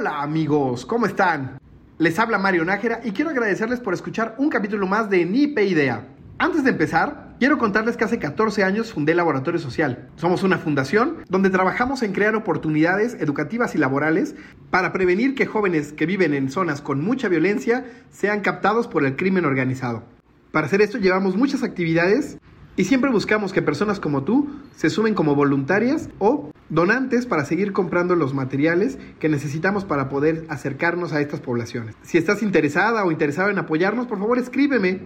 Hola amigos, ¿cómo están? Les habla Mario Nájera y quiero agradecerles por escuchar un capítulo más de Nipe Idea. Antes de empezar, quiero contarles que hace 14 años fundé Laboratorio Social. Somos una fundación donde trabajamos en crear oportunidades educativas y laborales para prevenir que jóvenes que viven en zonas con mucha violencia sean captados por el crimen organizado. Para hacer esto llevamos muchas actividades y siempre buscamos que personas como tú se sumen como voluntarias o donantes para seguir comprando los materiales que necesitamos para poder acercarnos a estas poblaciones. Si estás interesada o interesado en apoyarnos, por favor escríbeme.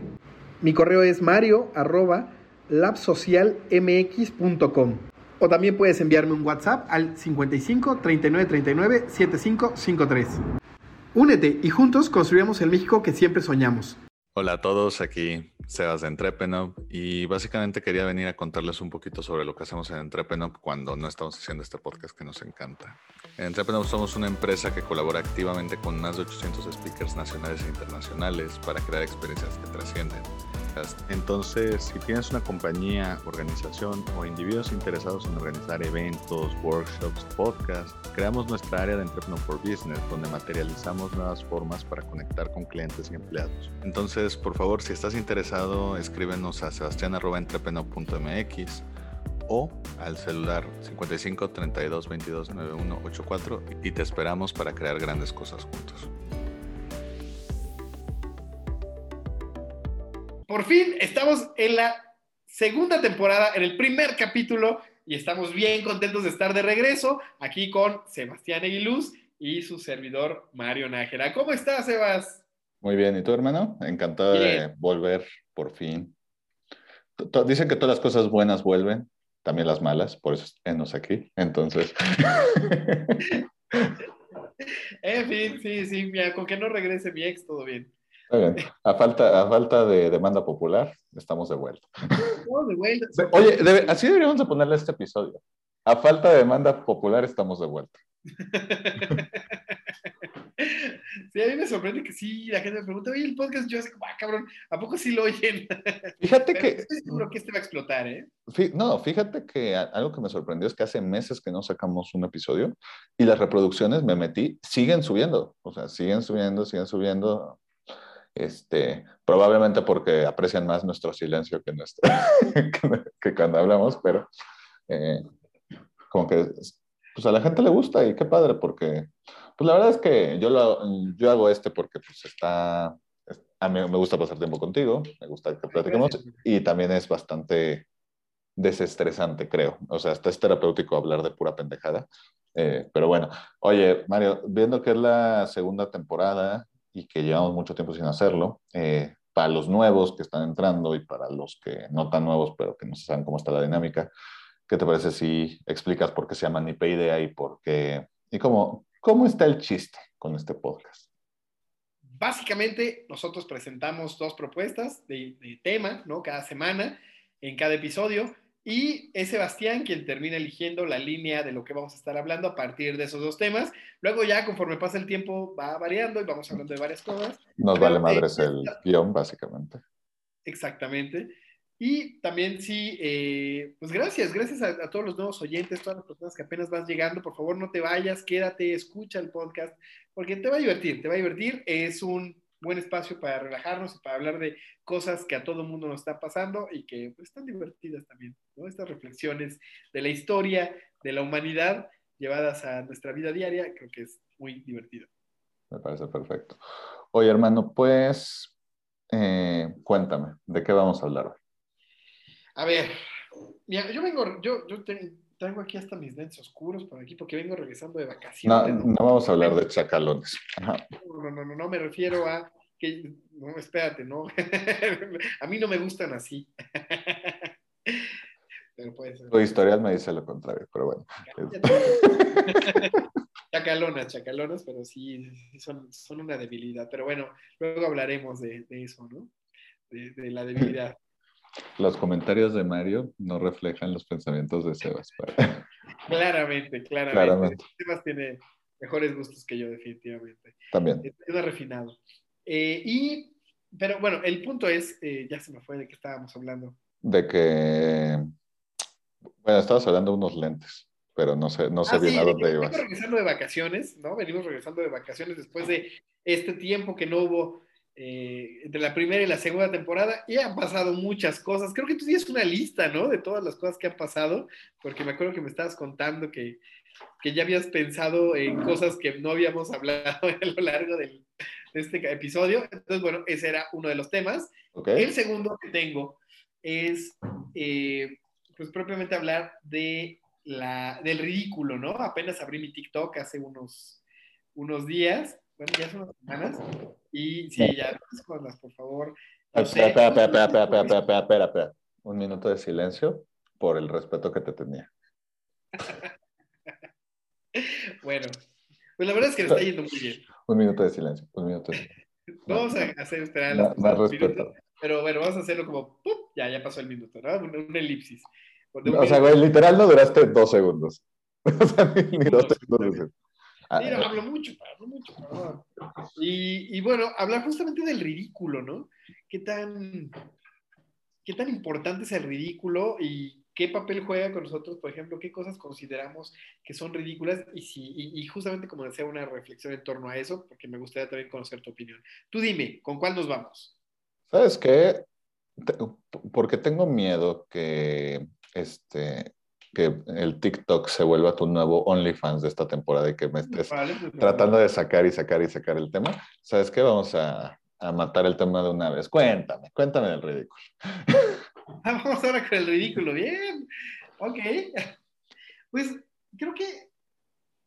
Mi correo es mario labsocialmx.com o también puedes enviarme un WhatsApp al 55 39 39 7553. Únete y juntos construyamos el México que siempre soñamos. Hola a todos, aquí Sebas de Entrepenop y básicamente quería venir a contarles un poquito sobre lo que hacemos en Entrepenop cuando no estamos haciendo este podcast que nos encanta. En Entrepenop somos una empresa que colabora activamente con más de 800 speakers nacionales e internacionales para crear experiencias que trascienden. Entonces, si tienes una compañía, organización o individuos interesados en organizar eventos, workshops, podcasts, creamos nuestra área de Entrepreneur Business, donde materializamos nuevas formas para conectar con clientes y empleados. Entonces, por favor, si estás interesado, escríbenos a sebastián.entrepreneur.mx o al celular 55 32 22 91 84 y te esperamos para crear grandes cosas juntos. Por fin estamos en la segunda temporada, en el primer capítulo, y estamos bien contentos de estar de regreso aquí con Sebastián Aguiluz y su servidor Mario Nájera. ¿Cómo estás, Sebas? Muy bien, ¿y tú, hermano? Encantado de volver por fin. Dicen que todas las cosas buenas vuelven, también las malas, por eso estamos aquí. Entonces. en fin, sí, sí, mira, con que no regrese mi ex, todo bien. A falta, a falta de demanda popular, estamos de vuelta. Estamos de vuelta. Oye, así deberíamos de ponerle este episodio. A falta de demanda popular, estamos de vuelta. Sí, a mí me sorprende que sí, la gente me pregunta, oye, el podcast, yo así como, ah, cabrón, ¿a poco sí lo oyen? Fíjate que... Estoy seguro que este va a explotar, ¿eh? No, fíjate que algo que me sorprendió es que hace meses que no sacamos un episodio y las reproducciones, me metí, siguen subiendo, o sea, siguen subiendo, siguen subiendo. Este, probablemente porque aprecian más nuestro silencio que, nuestro, que, cuando hablamos, pero eh, como que pues a la gente le gusta y qué padre, porque pues la verdad es que yo, lo, yo hago este porque pues está, a mí me gusta pasar tiempo contigo, me gusta que platiquemos y también es bastante desestresante, creo. O sea, hasta es terapéutico hablar de pura pendejada. Eh, pero bueno, oye, Mario, viendo que es la segunda temporada y que llevamos mucho tiempo sin hacerlo, eh, para los nuevos que están entrando y para los que no tan nuevos, pero que no saben cómo está la dinámica, ¿qué te parece si explicas por qué se llama Nipe Idea y por qué, y cómo, cómo está el chiste con este podcast? Básicamente, nosotros presentamos dos propuestas de, de tema, ¿no? Cada semana, en cada episodio, y es Sebastián quien termina eligiendo la línea de lo que vamos a estar hablando a partir de esos dos temas. Luego ya conforme pasa el tiempo va variando y vamos hablando de varias cosas. Nos vale madres el guion, básicamente. Exactamente. Y también sí, eh, pues gracias, gracias a, a, todos los nuevos oyentes, todas las personas que apenas van llegando. Por favor, no te vayas, quédate, escucha el podcast, porque te va a divertir, te va a divertir. Es un buen espacio para relajarnos y para hablar de cosas que a todo el mundo nos está pasando y que pues, están divertidas también, ¿no? Estas reflexiones de la historia, de la humanidad, llevadas a nuestra vida diaria, creo que es muy divertido. Me parece perfecto. Oye, hermano, pues eh, cuéntame, ¿de qué vamos a hablar hoy? A ver, mira, yo vengo, yo, yo tengo aquí hasta mis lentes oscuros por aquí porque vengo regresando de vacaciones. No, no vamos a hablar de chacalones. No, no, no, no, no, me refiero a que, no, espérate, no. a mí no me gustan así. pero puede ser. Tu historial me dice lo contrario, pero bueno. chacalonas, chacalonas, pero sí, son, son una debilidad. Pero bueno, luego hablaremos de, de eso, ¿no? De, de la debilidad. Los comentarios de Mario no reflejan los pensamientos de Sebas. claramente, claramente, Sebas tiene mejores gustos que yo, definitivamente. También. Es refinado. Eh, y, pero bueno, el punto es, eh, ya se me fue de qué estábamos hablando. De que, bueno, estabas hablando de unos lentes. pero no sé, no sé Ah, bien sí, a dónde ibas. regresando de vacaciones, ¿no? Venimos regresando de vacaciones después de este tiempo que no hubo eh, entre la primera y la segunda temporada y han pasado muchas cosas. Creo que tú tienes una lista, ¿no? De todas las cosas que han pasado, porque me acuerdo que me estabas contando que, que ya habías pensado en cosas que no habíamos hablado a lo largo del- de este episodio. Entonces, bueno, ese era uno de los temas. ¿Ok? El segundo que tengo es, eh, pues propiamente hablar de la, del ridículo, ¿no? Apenas abrí mi TikTok hace unos, unos días, bueno, ya son unas semanas. Y sí, ya, escondas, por favor. Ah, espera, espera, espera, espera, espera, espera, espera, espera. Un minuto de silencio por el respeto que te tenía. bueno, pues la verdad es que le está yendo muy bien. Un minuto de silencio, un minuto de silencio. Vamos a hacer esperar más, más respeto. Minutos, pero bueno, vamos a hacerlo como, ¡pum! ya, ya pasó el minuto, ¿no? Una, una elipsis. Un o sea, güey, literal no duraste dos segundos. O sea, ni, ni dos segundos. Ah, no, hablo mucho, hablo mucho, perdón. Y, y bueno, hablar justamente del ridículo, ¿no? ¿Qué tan, ¿Qué tan importante es el ridículo y qué papel juega con nosotros, por ejemplo, qué cosas consideramos que son ridículas? Y, si, y, y justamente como decía, una reflexión en torno a eso, porque me gustaría también conocer tu opinión. Tú dime, ¿con cuál nos vamos? ¿Sabes qué? Porque tengo miedo que este que el TikTok se vuelva tu nuevo OnlyFans de esta temporada y que me estés Vale, pues, tratando de sacar y sacar y sacar el tema. ¿Sabes qué? Vamos a, a matar el tema de una vez. Cuéntame, cuéntame del ridículo. Vamos ahora con el ridículo. Bien. Ok. Pues creo que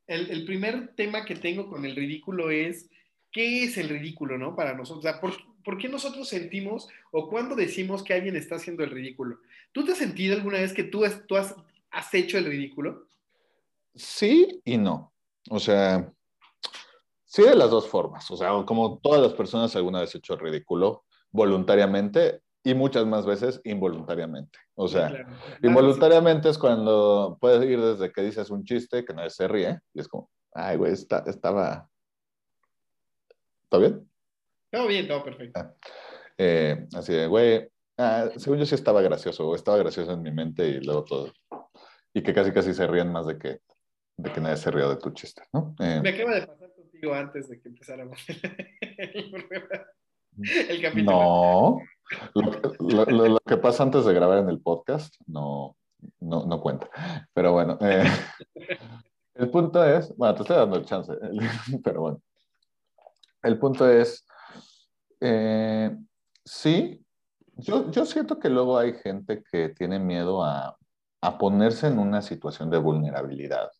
el, el primer tema que tengo con el ridículo es, ¿qué es el ridículo, no? Para nosotros. O sea, ¿por, por qué nosotros sentimos o cuándo decimos que alguien está haciendo el ridículo? ¿Tú te has sentido alguna vez que tú, tú has, has hecho el ridículo? Sí y no. O sea, sí de las dos formas. O sea, como todas las personas alguna vez he hecho el ridículo voluntariamente y muchas más veces involuntariamente. O sea, Claro. involuntariamente es cuando puedes ir desde que dices un chiste que nadie se ríe y es como, ay, güey, está- estaba... ¿Está bien? Todo bien, todo perfecto. Eh, así de, güey, ah, según yo sí estaba gracioso, o estaba gracioso en mi mente y luego todo. Y que casi casi se rían más de que, de que nadie se rió de tu chiste, ¿no? Eh, Me acaba de pasar contigo antes de que empezáramos el. El capítulo. no. Lo, que- lo- lo- lo que pasa antes de grabar en el podcast no, no, no cuenta. Pero bueno, eh, el punto es, bueno, te estoy dando el chance, pero bueno. El punto es, eh, sí, yo, yo siento que luego hay gente que tiene miedo a, a ponerse en una situación de vulnerabilidad,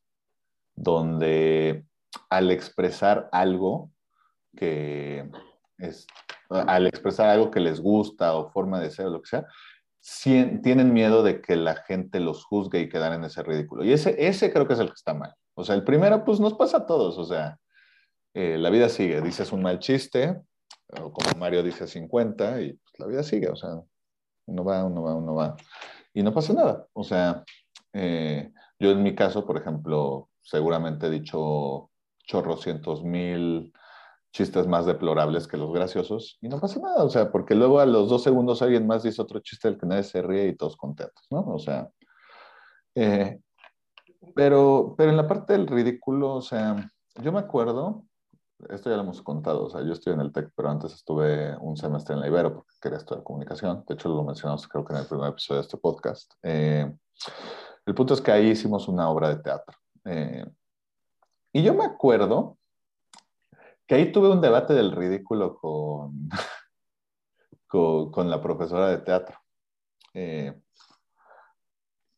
donde al expresar algo que es, al expresar algo que les gusta o forma de ser o lo que sea, tienen miedo de que la gente los juzgue y quedar en ese ridículo. Y ese, ese creo que es el que está mal. O sea, el primero, pues nos pasa a todos. O sea, eh, la vida sigue. Dices un mal chiste, o como Mario dice 50, y pues, la vida sigue. O sea, uno va, uno va, uno va. Y no pasa nada. O sea, eh, yo en mi caso, por ejemplo, seguramente he dicho chorrocientos mil chistes más deplorables que los graciosos y no pasa nada, o sea, porque luego a los dos segundos alguien más dice otro chiste del que nadie se ríe y todos contentos, ¿no? O sea, eh, pero, pero en la parte del ridículo, o sea, yo me acuerdo, esto ya lo hemos contado, o sea, yo estoy en el TEC, pero antes estuve un semestre en la Ibero porque quería estudiar comunicación, de hecho lo mencionamos creo que en el primer episodio de este podcast. Eh, el punto es que ahí hicimos una obra de teatro. Eh, y yo me acuerdo que ahí tuve un debate del ridículo con, con, con la profesora de teatro. Eh,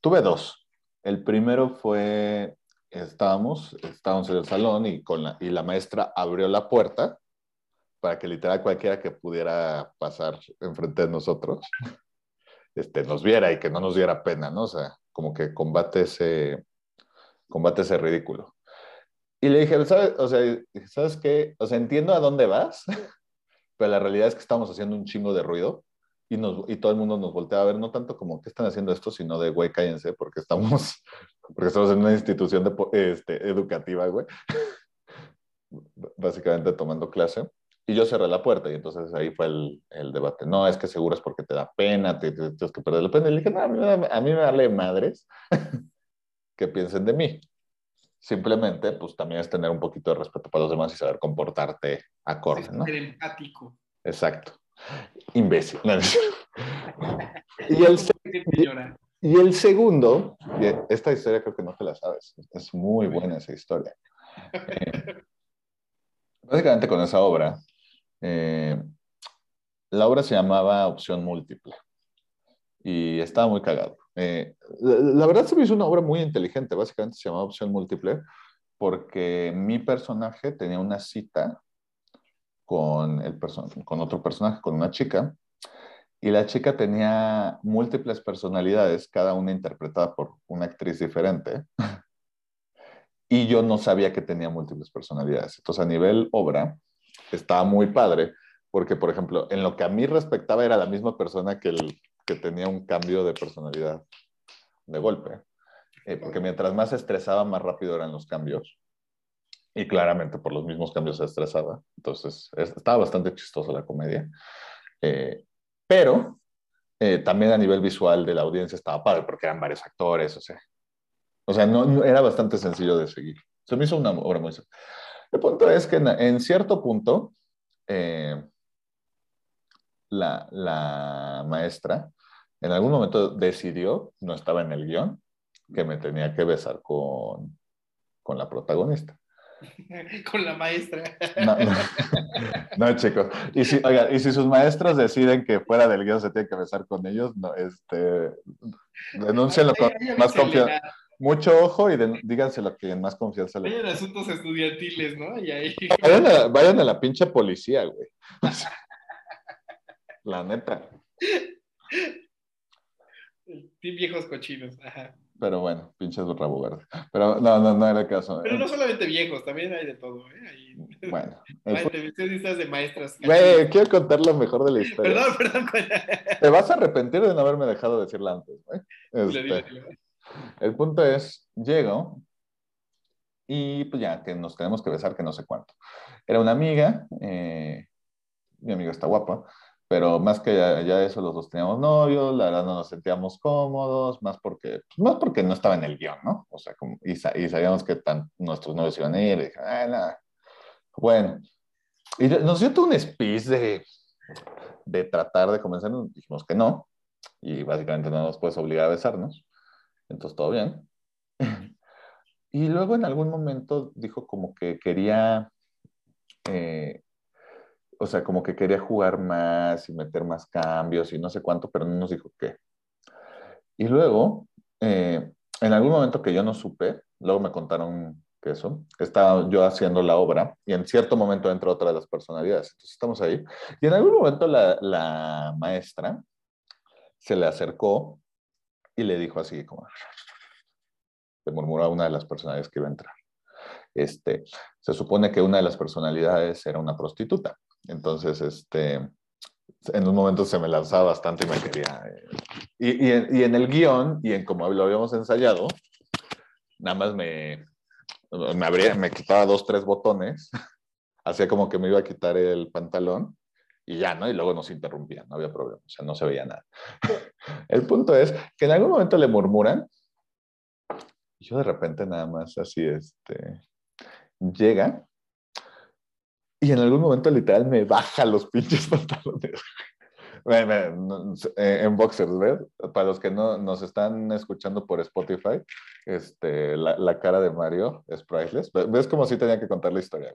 tuve dos. El primero fue, estábamos, estábamos en el salón y, con la, y la maestra abrió la puerta para que literal cualquiera que pudiera pasar enfrente de nosotros este, nos viera y que no nos diera pena, ¿no? O sea, como que combate ese, combate ese ridículo. Y le dije, ¿sabes? O sea, ¿sabes qué? O sea, entiendo a dónde vas, pero la realidad es que estamos haciendo un chingo de ruido y, nos, y todo el mundo nos voltea a ver, no tanto como que están haciendo esto, sino de, güey, cállense, porque estamos, porque estamos en una institución de, este, educativa, güey. Básicamente tomando clase. Y yo cerré la puerta y entonces ahí fue el, el debate. No, es que seguro es porque te da pena, te, te, tienes que perder la pena. Y le dije, no, a mí, a mí me vale madres que piensen de mí. Simplemente, pues también es tener un poquito de respeto para los demás y saber comportarte acorde, ¿no? Ser empático. Exacto. Imbécil. y, el, y el segundo, esta historia creo que no te la sabes, es muy buena esa historia. Eh, básicamente con esa obra, eh, la obra se llamaba Opción Múltiple y estaba muy cagado. Eh, la, verdad se me hizo una obra muy inteligente, básicamente se llamaba Opción Múltiple porque mi personaje tenía una cita con, el con otro personaje, con una chica, y la chica tenía múltiples personalidades, cada una interpretada por una actriz diferente. y yo no sabía que tenía múltiples personalidades. Entonces, a nivel obra, estaba muy padre, porque, por ejemplo, en lo que a mí respectaba era la misma persona que, el, que tenía un cambio de personalidad de golpe. Eh, porque mientras más estresaba, más rápido eran los cambios. Y claramente por los mismos cambios se estresaba. Entonces, estaba bastante chistosa la comedia. Eh, pero eh, también a nivel visual de la audiencia estaba padre porque eran varios actores, o sea, o sea no, era bastante sencillo de seguir. Se me hizo una obra muy sencilla. El punto es que en, cierto punto, eh, la, la, maestra en algún momento decidió, no estaba en el guion, que me tenía que besar con, con la protagonista. Con la maestra. No, chicos. Y si, y si sus maestros deciden que fuera del guion se tiene que besar con ellos, no, este, denúncienlo con más confianza. Mucho ojo y díganselo que en más confianza le. Vayan asuntos estudiantiles, ¿no? Y ahí... vayan, a, la pinche policía, güey. La neta. viejos cochinos. Ajá. Pero bueno, pinches rabo verde. Pero no, no, no era el caso. Pero no solamente viejos, también hay de todo, ¿eh? Bueno. Entrevistas de maestras. Güey, quiero contar lo mejor de la historia. Perdón, perdón. Te vas a arrepentir de no haberme dejado decirla antes, güey. Este, el punto es, llego y pues ya, que nos tenemos que besar, que no sé cuánto. Era una amiga, eh, mi amiga está guapa, pero más que ya, eso, los dos teníamos novios, la verdad no nos sentíamos cómodos, más porque, pues, más porque no estaba en el guion, ¿no? O sea, como, y, sabíamos que tan, nuestros novios iban a ir, y dije, ah, nada. Bueno, y nos dio todo un speech de, de tratar de convencernos, dijimos que no, y básicamente no nos puedes obligar a besarnos, entonces todo bien. Y luego en algún momento dijo como que quería eh, o sea, como que quería jugar más y meter más cambios y no sé cuánto, pero no nos dijo qué. Y luego, eh, en algún momento que yo no supe, luego me contaron que eso, estaba yo haciendo la obra y en cierto momento entró otra de las personalidades. Entonces estamos ahí. Y en algún momento la, la maestra se le acercó y le dijo así como, le murmuró a una de las personalidades que iba a entrar. Este, se supone que una de las personalidades era una prostituta. Entonces, este, en un momento se me lanzaba bastante y me quería. Eh, y, en el guion, y en como lo habíamos ensayado, nada más me, me, abría, me quitaba dos, tres botones, hacía como que me iba a quitar el pantalón y ya, ¿no? Y luego nos interrumpían, no había problema, o sea, no se veía nada. El punto es que en algún momento le murmuran, y yo de repente nada más así, este, llega y en algún momento literal me baja los pinches pantalones. Eh, en boxers, ¿ves? Para los que no nos están escuchando por Spotify, este, la, la cara de Mario es priceless. ¿Ves como si tenía que contar la historia?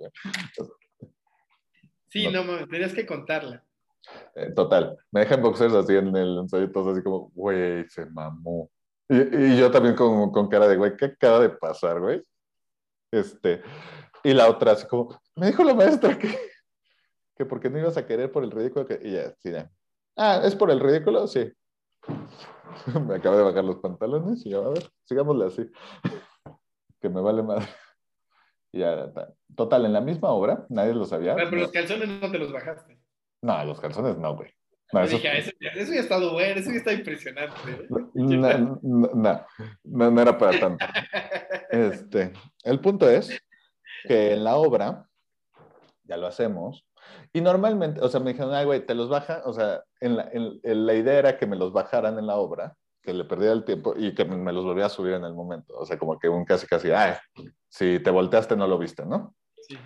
Sí, no, tenías que contarla. Eh, total, me deja en boxers así en el ensayo, así como, güey, se mamó. Y, y yo también con, con cara de, güey, ¿qué acaba de pasar, güey? Este, y la otra, así como, me dijo la maestra que, que porque no ibas a querer por el ridículo. Que... Y ya, sí, ya. Ah, ¿es por el ridículo? Sí. me acabo de bajar los pantalones y ya, a ver, sigámosle así. que me vale madre. Y ya, total, en la misma obra, nadie lo sabía. Pero, los calzones no te los bajaste. No, los calzones no, güey. No, eso... Dije, eso, eso, ya ha estado bueno, eso ya está impresionante. No, no, no, no, era para tanto. Este, el punto es que en la obra ya lo hacemos. Y normalmente, o sea, me dijeron, ay, güey, te los baja, o sea, en la, en, la, idea era que me los bajaran en la obra que le perdía el tiempo y que me los volvía a subir en el momento. O sea, como que un casi casi, ay, si te volteaste no lo viste, ¿no? Sí.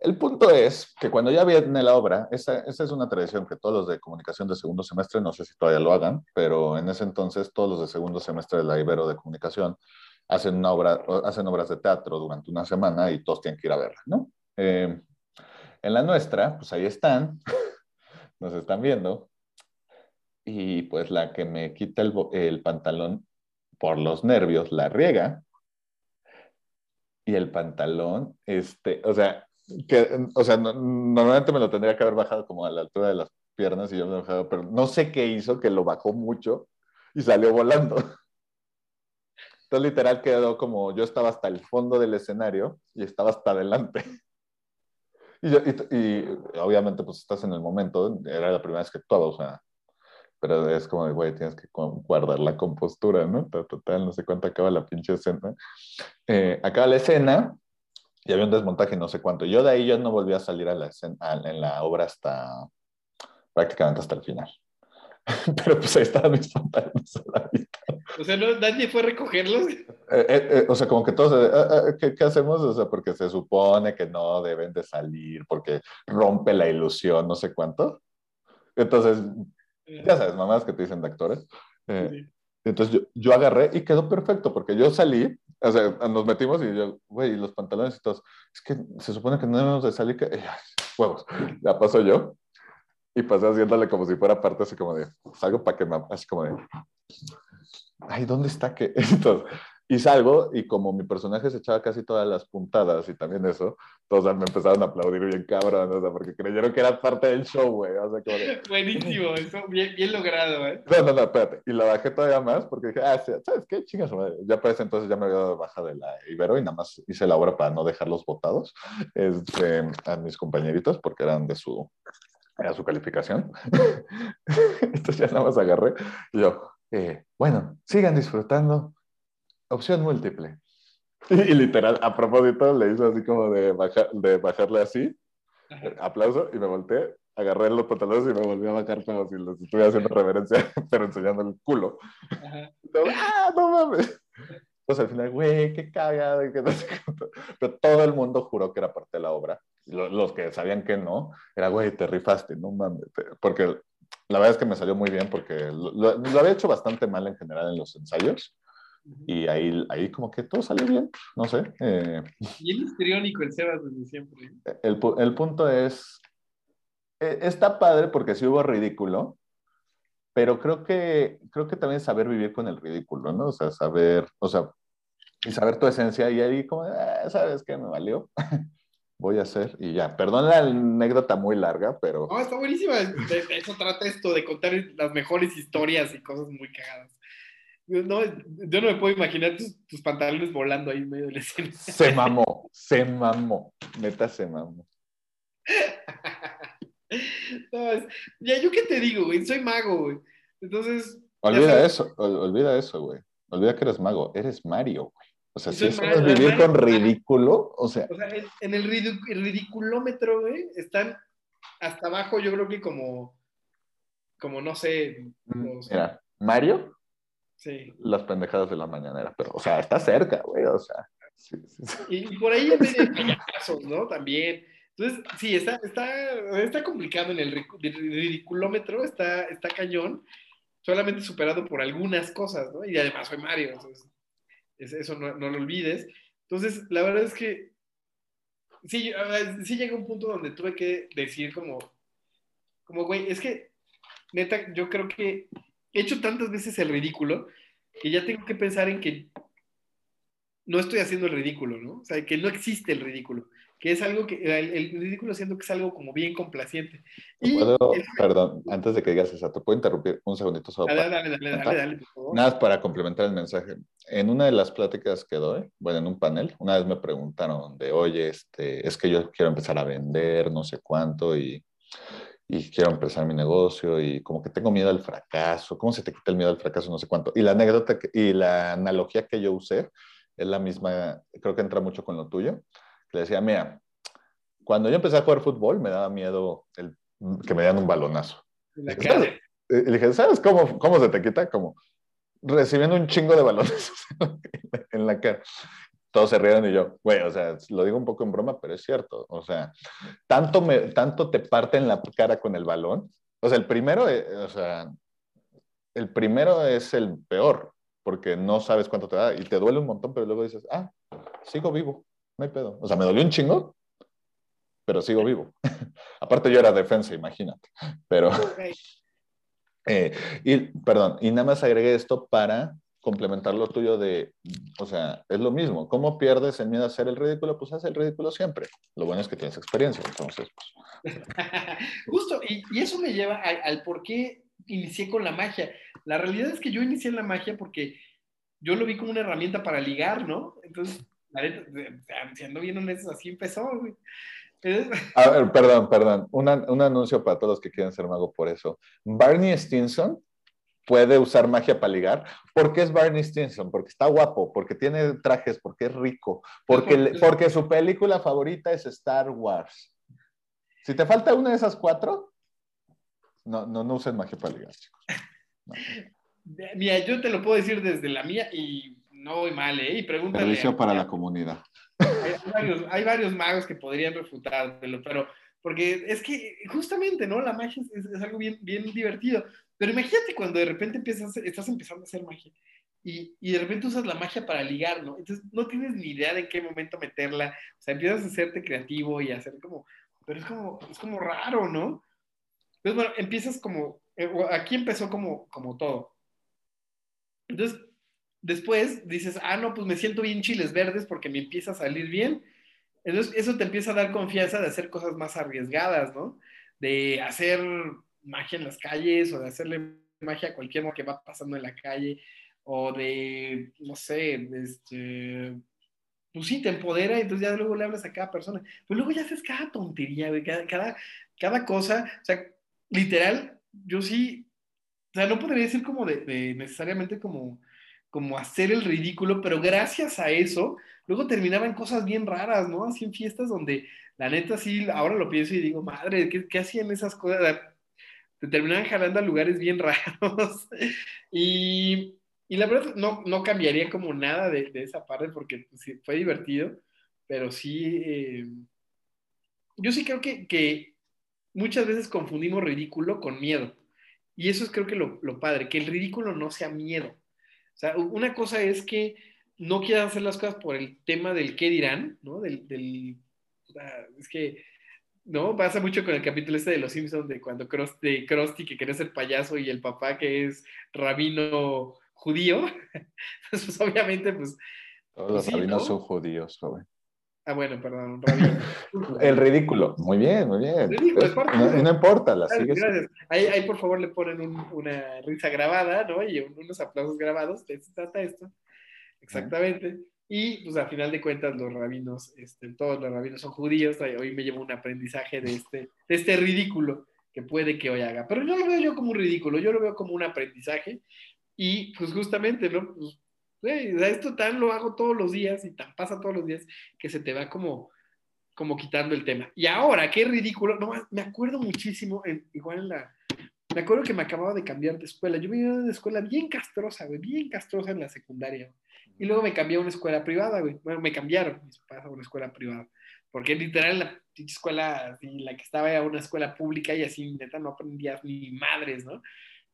El punto es que cuando ya viene la obra, esa, esa, es una tradición que todos los de comunicación de segundo semestre, no sé si todavía lo hagan, pero en ese entonces todos los de segundo semestre de la Ibero de comunicación hacen, una obra, hacen obras de teatro durante una semana y todos tienen que ir a verla, ¿no? Eh, en la nuestra, pues ahí están, nos están viendo, y pues la que me quita el, pantalón por los nervios la riega, y el pantalón, este, o sea, que, o sea, normalmente me lo tendría que haber bajado como a la altura de las piernas y yo me lo bajado, pero no sé qué hizo, que lo bajó mucho y salió volando. Entonces, literal quedó como yo estaba hasta el fondo del escenario y estaba hasta adelante. Y, obviamente, pues estás en el momento, era la primera vez que actuaba, o sea, pero es como, güey, tienes que guardar la compostura, ¿no? Total, no sé cuánto acaba la pinche escena. Eh, acaba la escena y había un desmontaje no sé cuánto. Yo de ahí yo no volví a salir a la en la obra hasta prácticamente hasta el final. Pero pues ahí estaban mis pantalones a la vista. O sea, ¿no, ¿nadie fue a recogerlos? Eh, eh, eh, o sea, como que todos, ¿qué, ¿qué, hacemos? O sea, porque se supone que no deben de salir, porque rompe la ilusión, no sé cuánto. Entonces, ya sabes, mamás que te dicen de actores. Entonces yo, yo agarré y quedó perfecto, porque yo salí o sea, nos metimos y yo, güey, los pantalones y todos. Es que se supone que no debemos de salir. Que... huevos. Ya paso yo. Y pasé haciéndole como si fuera parte así como de, salgo para que me, así como de, ay, ¿dónde está que? Entonces, y salgo y como mi personaje se echaba casi todas las puntadas y también eso, todos me empezaron a aplaudir bien cabrón, o sea, porque creyeron que era parte del show, güey. O sea, como Buenísimo, eso bien, bien logrado, ¿eh? No, no, no, espérate. Y la bajé todavía más porque dije, ah, ¿sabes qué? Chingas, Ya para ese entonces ya me había dado baja de la Ibero y nada más hice la obra para no dejarlos botados este, a mis compañeritos porque eran de su, era su calificación. entonces ya nada más agarré y yo, eh, bueno, sigan disfrutando opción múltiple. Y, literal, a propósito, le hizo así como de, de bajarle así, aplauso, y me volteé, agarré los pantalones y me volví a bajar como si les estuviera haciendo reverencia, pero enseñando el culo. ¡Ah, no mames! Entonces al final, güey, qué cagado, Pero todo el mundo juró que era parte de la obra. Los, que sabían que no, era, güey, te rifaste, no mames. Porque la verdad es que me salió muy bien porque lo, había hecho bastante mal en general en los ensayos. Y ahí, ahí como que todo salió bien, no sé. Eh, y el histriónico el Sebas desde siempre. El, el punto es, e, está padre porque sí hubo ridículo, pero creo que, creo que también saber vivir con el ridículo, ¿no? O sea, saber, o sea, y saber tu esencia y ahí como, ah, ¿sabes qué? Me valió. Voy a hacer y ya. Perdón la anécdota muy larga, pero... No, está buenísima. De, eso trata esto, de contar las mejores historias y cosas muy cagadas. No, yo no me puedo imaginar tus, pantalones volando ahí en medio de la escena. Se mamó, se mamó, neta se mamó. no, ya yo qué te digo, güey, soy mago, güey. Entonces. Olvida eso, olvida eso, güey. Olvida que eres mago, eres Mario, güey. O sea, si eso es vivir con ridículo, o sea. O sea, en, el, ridiculómetro, güey, están hasta abajo, yo creo que como, como no sé. Mm, mira, Mario Sí. Las pendejadas de la mañanera, pero, o sea, está cerca, güey, o sea. Y por ahí hay casos, ¿no? También. Entonces, sí, está, está, está complicado en el ridiculómetro, está, está cañón, solamente superado por algunas cosas, ¿no? Y además soy Mario, entonces, eso no, lo olvides. Entonces, la verdad es que sí, sí llega un punto donde tuve que decir como, como, güey, es que, neta, yo creo que he hecho tantas veces el ridículo que ya tengo que pensar en que no estoy haciendo el ridículo, ¿no? O sea, que no existe el ridículo, que es algo que, el, ridículo siento que es algo como bien complaciente. perdón, antes de que digas eso, ¿te puedo interrumpir un segundito? Solo dale, dale, dale, dale, dale, Nada para complementar el mensaje. En una de las pláticas que doy, bueno, en un panel, una vez me preguntaron de, oye, este, es que yo quiero empezar a vender, no sé cuánto, y y quiero empezar mi negocio y como que tengo miedo al fracaso, ¿cómo se te quita el miedo al fracaso? No sé cuánto. Y la anécdota y la analogía que yo usé es la misma, creo que entra mucho con lo tuyo, le decía, mira, cuando yo empecé a jugar fútbol me daba miedo el, que me dieran un balonazo. Y dije, ¿sabes cómo, cómo se te quita? Como recibiendo un chingo de balones en la cara. Todos se rieron y yo, güey, o sea, lo digo un poco en broma, pero es cierto. O sea, tanto, me, tanto te parten la cara con el balón. O sea, el primero, eh, o sea, el primero es el peor, porque no sabes cuánto te da y te duele un montón, pero luego dices, ah, sigo vivo, no hay pedo. O sea, me dolió un chingo, pero sigo vivo. Aparte yo era defensa, imagínate. Pero, eh, y, perdón, y nada más agregué esto para complementar lo tuyo de, o sea, es lo mismo. ¿Cómo pierdes el miedo a hacer el ridículo? Pues haz el ridículo siempre. Lo bueno es que tienes experiencia, entonces, pues. Justo, y, y, eso me lleva al, al por qué inicié con la magia. La realidad es que yo inicié en la magia porque yo lo vi como una herramienta para ligar, ¿no? Entonces, siendo bien honestos, así empezó, güey. A ver, perdón, perdón. un anuncio para todos los que quieren ser mago por eso. Barney Stinson puede usar magia para ligar. ¿Por qué es Barney Stinson? Porque está guapo, porque tiene trajes, porque es rico, porque, porque su película favorita es Star Wars. Si te falta una de esas cuatro, no, no, no usen magia para ligar, chicos. Mira, yo te lo puedo decir desde la mía y no voy mal, ¿eh? Y pregúntale. Servicio para la comunidad. Hay, varios, magos que podrían refutártelo, pero porque es que justamente, ¿no? La magia es, algo bien, bien divertido. Pero imagínate cuando de repente empiezas, estás empezando a hacer magia y, y, de repente usas la magia para ligar, ¿no? Entonces no tienes ni idea de en qué momento meterla. O sea, empiezas a hacerte creativo y a hacer como, pero es como, es como raro, ¿no? Entonces, bueno, empiezas como, eh, aquí empezó como, como todo. Entonces, después dices, ah, no, pues me siento bien chiles verdes porque me empieza a salir bien. Entonces, eso te empieza a dar confianza de hacer cosas más arriesgadas, ¿no? De hacer magia en las calles o de hacerle magia a cualquier que va pasando en la calle o de, no sé, este, pues sí, te empodera y entonces ya luego le hablas a cada persona. Pues luego ya haces cada tontería, cada, cada, cada cosa. O sea, literal, yo sí, o sea, no podría decir como de necesariamente como como hacer el ridículo, pero gracias a eso, luego terminaban cosas bien raras, ¿no? Así fiestas donde, la neta, sí, ahora lo pienso y digo, madre, ¿qué, hacían esas cosas? Te terminaban jalando a lugares bien raros. y, y, la verdad, no, no cambiaría como nada de, de esa parte porque pues, fue divertido, pero sí, eh, yo sí creo que, que, muchas veces confundimos ridículo con miedo. Y eso es creo que lo, lo padre, que el ridículo no sea miedo o sea, una cosa es que no quieran hacer las cosas por el tema del qué dirán, ¿no? Del, del es que, ¿no? Pasa mucho con el capítulo este de Los Simpsons, de cuando Krusty, Krusty que quiere ser payaso y el papá que es rabino judío. pues obviamente, pues... Todos los pues rabinos son judíos, joven. Ah, bueno, perdón, rabino. el ridículo. Muy bien, muy bien. no, importa, la sigues. Gracias. Ahí, ahí, por favor, le ponen una risa grabada, ¿no? Y unos aplausos grabados. De eso trata esto. Exactamente. Y, pues, a final de cuentas, los rabinos, este, todos los rabinos son judíos. Hoy me llevo un aprendizaje de este, de este ridículo que puede que hoy haga. Pero no lo veo yo como un ridículo, yo lo veo como un aprendizaje. Y, pues, justamente, ¿no? Pues, esto tan lo hago todos los días y tan pasa todos los días que se te va como, como quitando el tema. Y ahora, qué ridículo, no, me acuerdo muchísimo, igual en la, me acuerdo que me acababa de cambiar de escuela, yo venía de una escuela bien castrosa, güey, bien castrosa en la secundaria, y luego me cambié a una escuela privada, güey, bueno, me cambiaron mis papás a una escuela privada, porque literal la escuela, la que estaba era una escuela pública y así, neta, no aprendías ni madres, ¿no?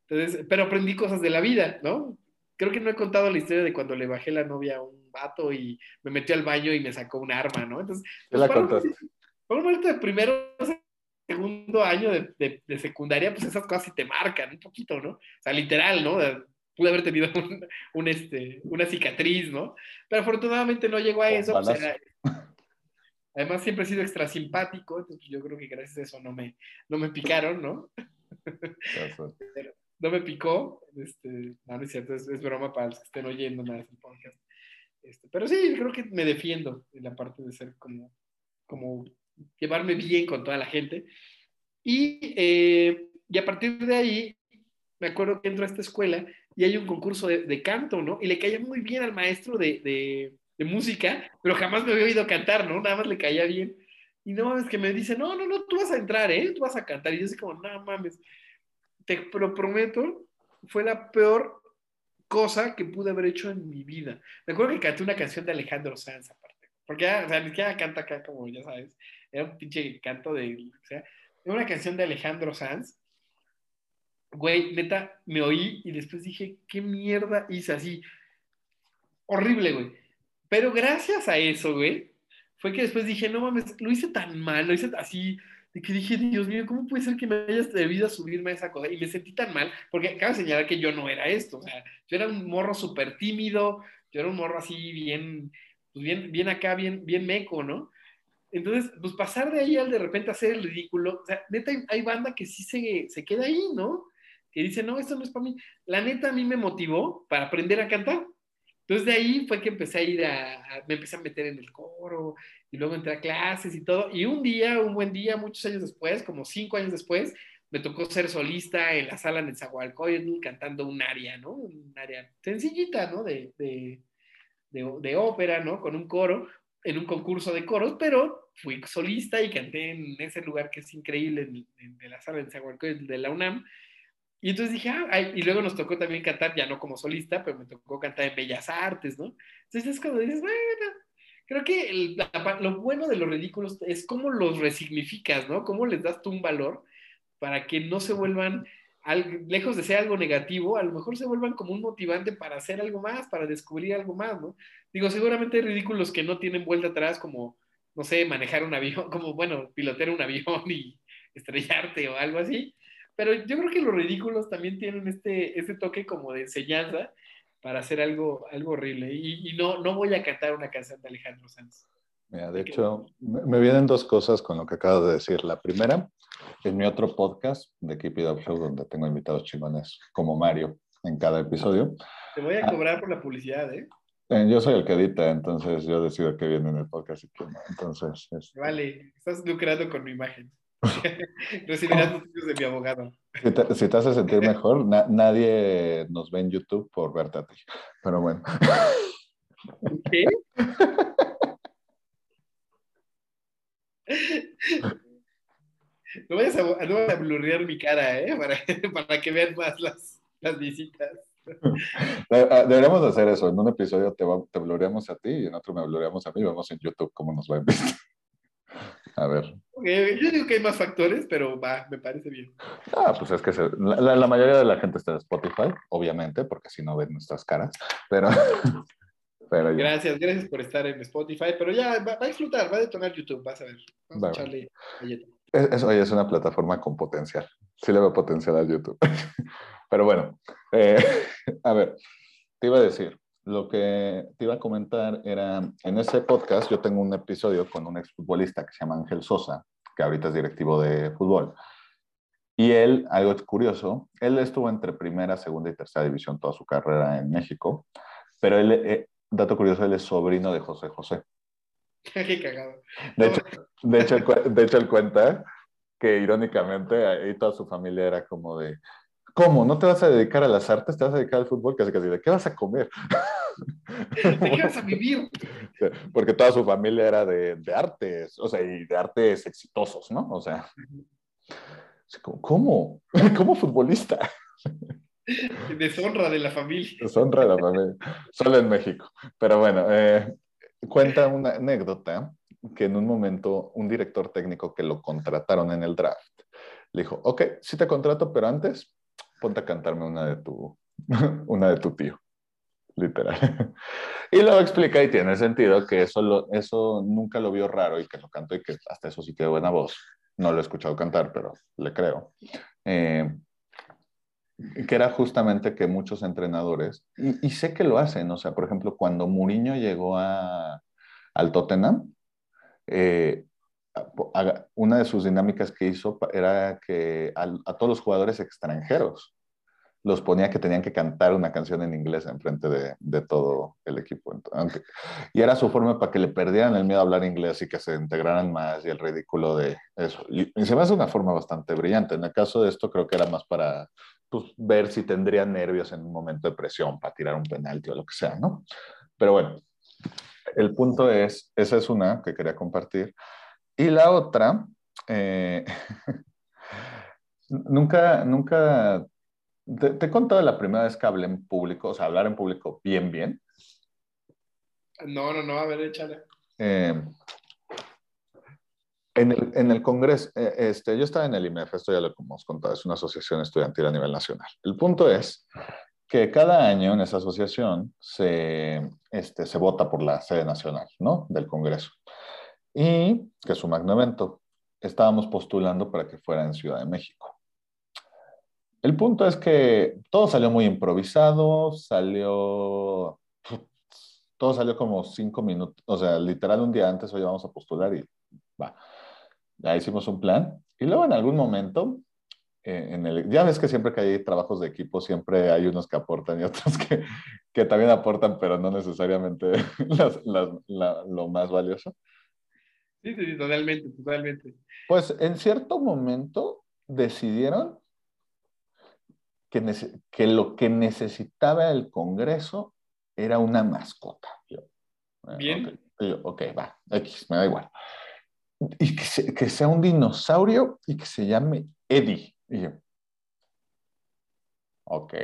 Entonces, pero aprendí cosas de la vida, ¿no? Creo que no he contado la historia de cuando le bajé la novia a un vato y me metió al baño y me sacó un arma, ¿no? Entonces, pues, la un momento de primero, segundo año de, de, secundaria, pues esas cosas sí te marcan un poquito, ¿no? O sea, literal, ¿no? Pude haber tenido un, este, una cicatriz, ¿no? Pero afortunadamente no llegó a eso. Pues, además, siempre he sido extra simpático, entonces yo creo que gracias a eso no me, no me picaron, ¿no? Pero, no me picó. Este, no, es cierto, es, broma para los que estén oyendo nada podcast. Este, pero sí, creo que me defiendo en la parte de ser como, llevarme bien con toda la gente. Y, eh, y a partir de ahí, me acuerdo que entro a esta escuela y hay un concurso de, canto, ¿no? Y le caía muy bien al maestro de, de, de, música, pero jamás me había oído cantar, ¿no? Nada más le caía bien. Y no mames, que me dice, no, no, no, tú vas a entrar, ¿eh? Tú vas a cantar. Y yo así como, no mames te lo prometo, fue la peor cosa que pude haber hecho en mi vida. Me acuerdo que canté una canción de Alejandro Sanz aparte, porque o sea, ni siquiera canta acá como ya sabes, era un pinche canto de, o sea, era una canción de Alejandro Sanz. Güey, neta, me oí y después dije, ¿qué mierda hice así? Horrible, güey. Pero gracias a eso, güey, fue que después dije, no mames, lo hice tan mal, lo hice así, de que dije, Dios mío, ¿cómo puede ser que me hayas debido a subirme a esa cosa? Y me sentí tan mal, porque acaba de señalar que yo no era esto, o sea, yo era un morro súper tímido, yo era un morro así bien, pues bien, bien acá, bien, bien meco, ¿no? Entonces, pues pasar de ahí al de repente hacer el ridículo, o sea, neta, hay, banda que sí se, se queda ahí, ¿no? Que dice, no, esto no es para mí. La neta a mí me motivó para aprender a cantar. Entonces de ahí fue que empecé a ir a, me empecé a meter en el coro y luego entré a clases y todo. Y un día, un buen día, muchos años después, como cinco años después, me tocó ser solista en la sala de Zahualcoyotl cantando un aria, ¿no? Un aria sencillita, ¿no? De, de, de, ópera, ¿no? Con un coro, en un concurso de coros, pero fui solista y canté en ese lugar que es increíble, de la sala de Zahualcoyotl de la UNAM. Y entonces dije, ah, y luego nos tocó también cantar, ya no como solista, pero me tocó cantar en Bellas Artes, ¿no? Entonces es cuando dices, bueno, creo que lo bueno de los ridículos es cómo los resignificas, ¿no? Cómo les das tú un valor para que no se vuelvan, lejos de ser algo negativo, a lo mejor se vuelvan como un motivante para hacer algo más, para descubrir algo más, ¿no? Digo, seguramente hay ridículos que no tienen vuelta atrás, como, no sé, manejar un avión, como, bueno, pilotear un avión y estrellarte o algo así pero yo creo que los ridículos también tienen este, este toque como de enseñanza para hacer algo, algo horrible. Y, no, no voy a cantar una canción de Alejandro Sanz. Mira, de hecho, me vienen dos cosas con lo que acabo de decir. La primera, en mi otro podcast de Keep It Up Show, donde tengo invitados chingones como Mario en cada episodio. Te voy a cobrar por la publicidad, ¿eh? ¿eh? Yo soy el que edita, entonces yo decido qué viene en el podcast y qué no. Entonces, este Vale, estás lucrando con mi imagen. Recibirás noticias de mi abogado. Si te, hace sentir mejor, nadie nos ve en YouTube por verte a ti. Pero bueno. ¿Qué? No vayas a, no a blurrear mi cara, ¿eh? Para, para que vean más las, las visitas. Ah, deberíamos hacer eso. En un episodio te, te blurreamos a ti y en otro me blurreamos a mí. Vamos en YouTube cómo nos va a. A ver. yo digo que hay más factores, pero va, me parece bien. Ah, pues es que la, mayoría de la gente está en Spotify, obviamente, porque si no ven nuestras caras, pero... pero Gracias, gracias por estar en Spotify, pero ya va, a disfrutar, va a detonar YouTube, vas a ver. Vamos a echarle es, es una plataforma con potencial. Sí le veo potencial a YouTube. pero bueno, eh, a ver, te iba a decir, lo que te iba a comentar era, en ese podcast yo tengo un episodio con un exfutbolista que se llama Ángel Sosa, que ahorita es directivo de fútbol. Y él, algo curioso, él estuvo entre primera, segunda y tercera división toda su carrera en México, pero él, eh, dato curioso, él es sobrino de José José. Qué cagado. De hecho, de hecho, de hecho él cuenta que irónicamente ahí toda su familia era como de, ¿Cómo? ¿No te vas a dedicar a las artes? ¿Te vas a dedicar al fútbol? Casi casi, ¿de qué vas a comer? ¿De qué vas a vivir? Porque toda su familia era de, de artes, o sea, y de artes exitosos, ¿no? O sea, ¿cómo? ¿Cómo futbolista? Deshonra de la familia. Deshonra de la familia. Solo en México. Pero bueno, eh, cuenta una anécdota que en un momento un director técnico que lo contrataron en el draft le dijo, ok, sí te contrato, pero antes ponte a cantarme una de tu, una de tu tío, literal. Y luego explica y tiene sentido que eso, eso nunca lo vio raro y que lo cantó y que hasta eso sí tiene buena voz. No lo he escuchado cantar, pero le creo. Eh, que era justamente que muchos entrenadores, y, sé que lo hacen, o sea, por ejemplo, cuando Mourinho llegó a, al Tottenham, eh, una de sus dinámicas que hizo era que a, todos los jugadores extranjeros los ponía que tenían que cantar una canción en inglés en frente de, de todo el equipo. y era su forma para que le perdieran el miedo a hablar inglés y que se integraran más y el ridículo de eso. Y, se me hace una forma bastante brillante. En el caso de esto creo que era más para pues, ver si tendrían nervios en un momento de presión para tirar un penalti o lo que sea, ¿no? Pero bueno, el punto es, esa es una que quería compartir. Y la otra, eh, nunca, nunca te, te he contado la primera vez que hablé en público, o sea, hablar en público bien, bien. No, no, no, a ver, échale. Eh, en, el, en el Congreso, eh, este, yo estaba en el IMEF, esto ya lo hemos contado, es una asociación estudiantil a nivel nacional. El punto es que cada año en esa asociación se, este, se vota por la sede nacional, ¿no? Del Congreso. Y que es un magno evento. Estábamos postulando para que fuera en Ciudad de México. El punto es que todo salió muy improvisado, salió, todo salió como cinco minutos, o sea, literal un día antes hoy vamos a postular y va. Ya hicimos un plan y luego en algún momento, eh, en el, ya ves que siempre que hay trabajos de equipo, siempre hay unos que aportan y otros que, que también aportan, pero no necesariamente las, las, la, lo más valioso. Sí, sí, totalmente, totalmente. Pues en cierto momento decidieron que, que, lo que necesitaba el Congreso era una mascota. Yo, Bien. Okay. Yo, ok, va, X, me da igual. Y que, se, que, sea un dinosaurio y que se llame Eddie. Y yo, ok.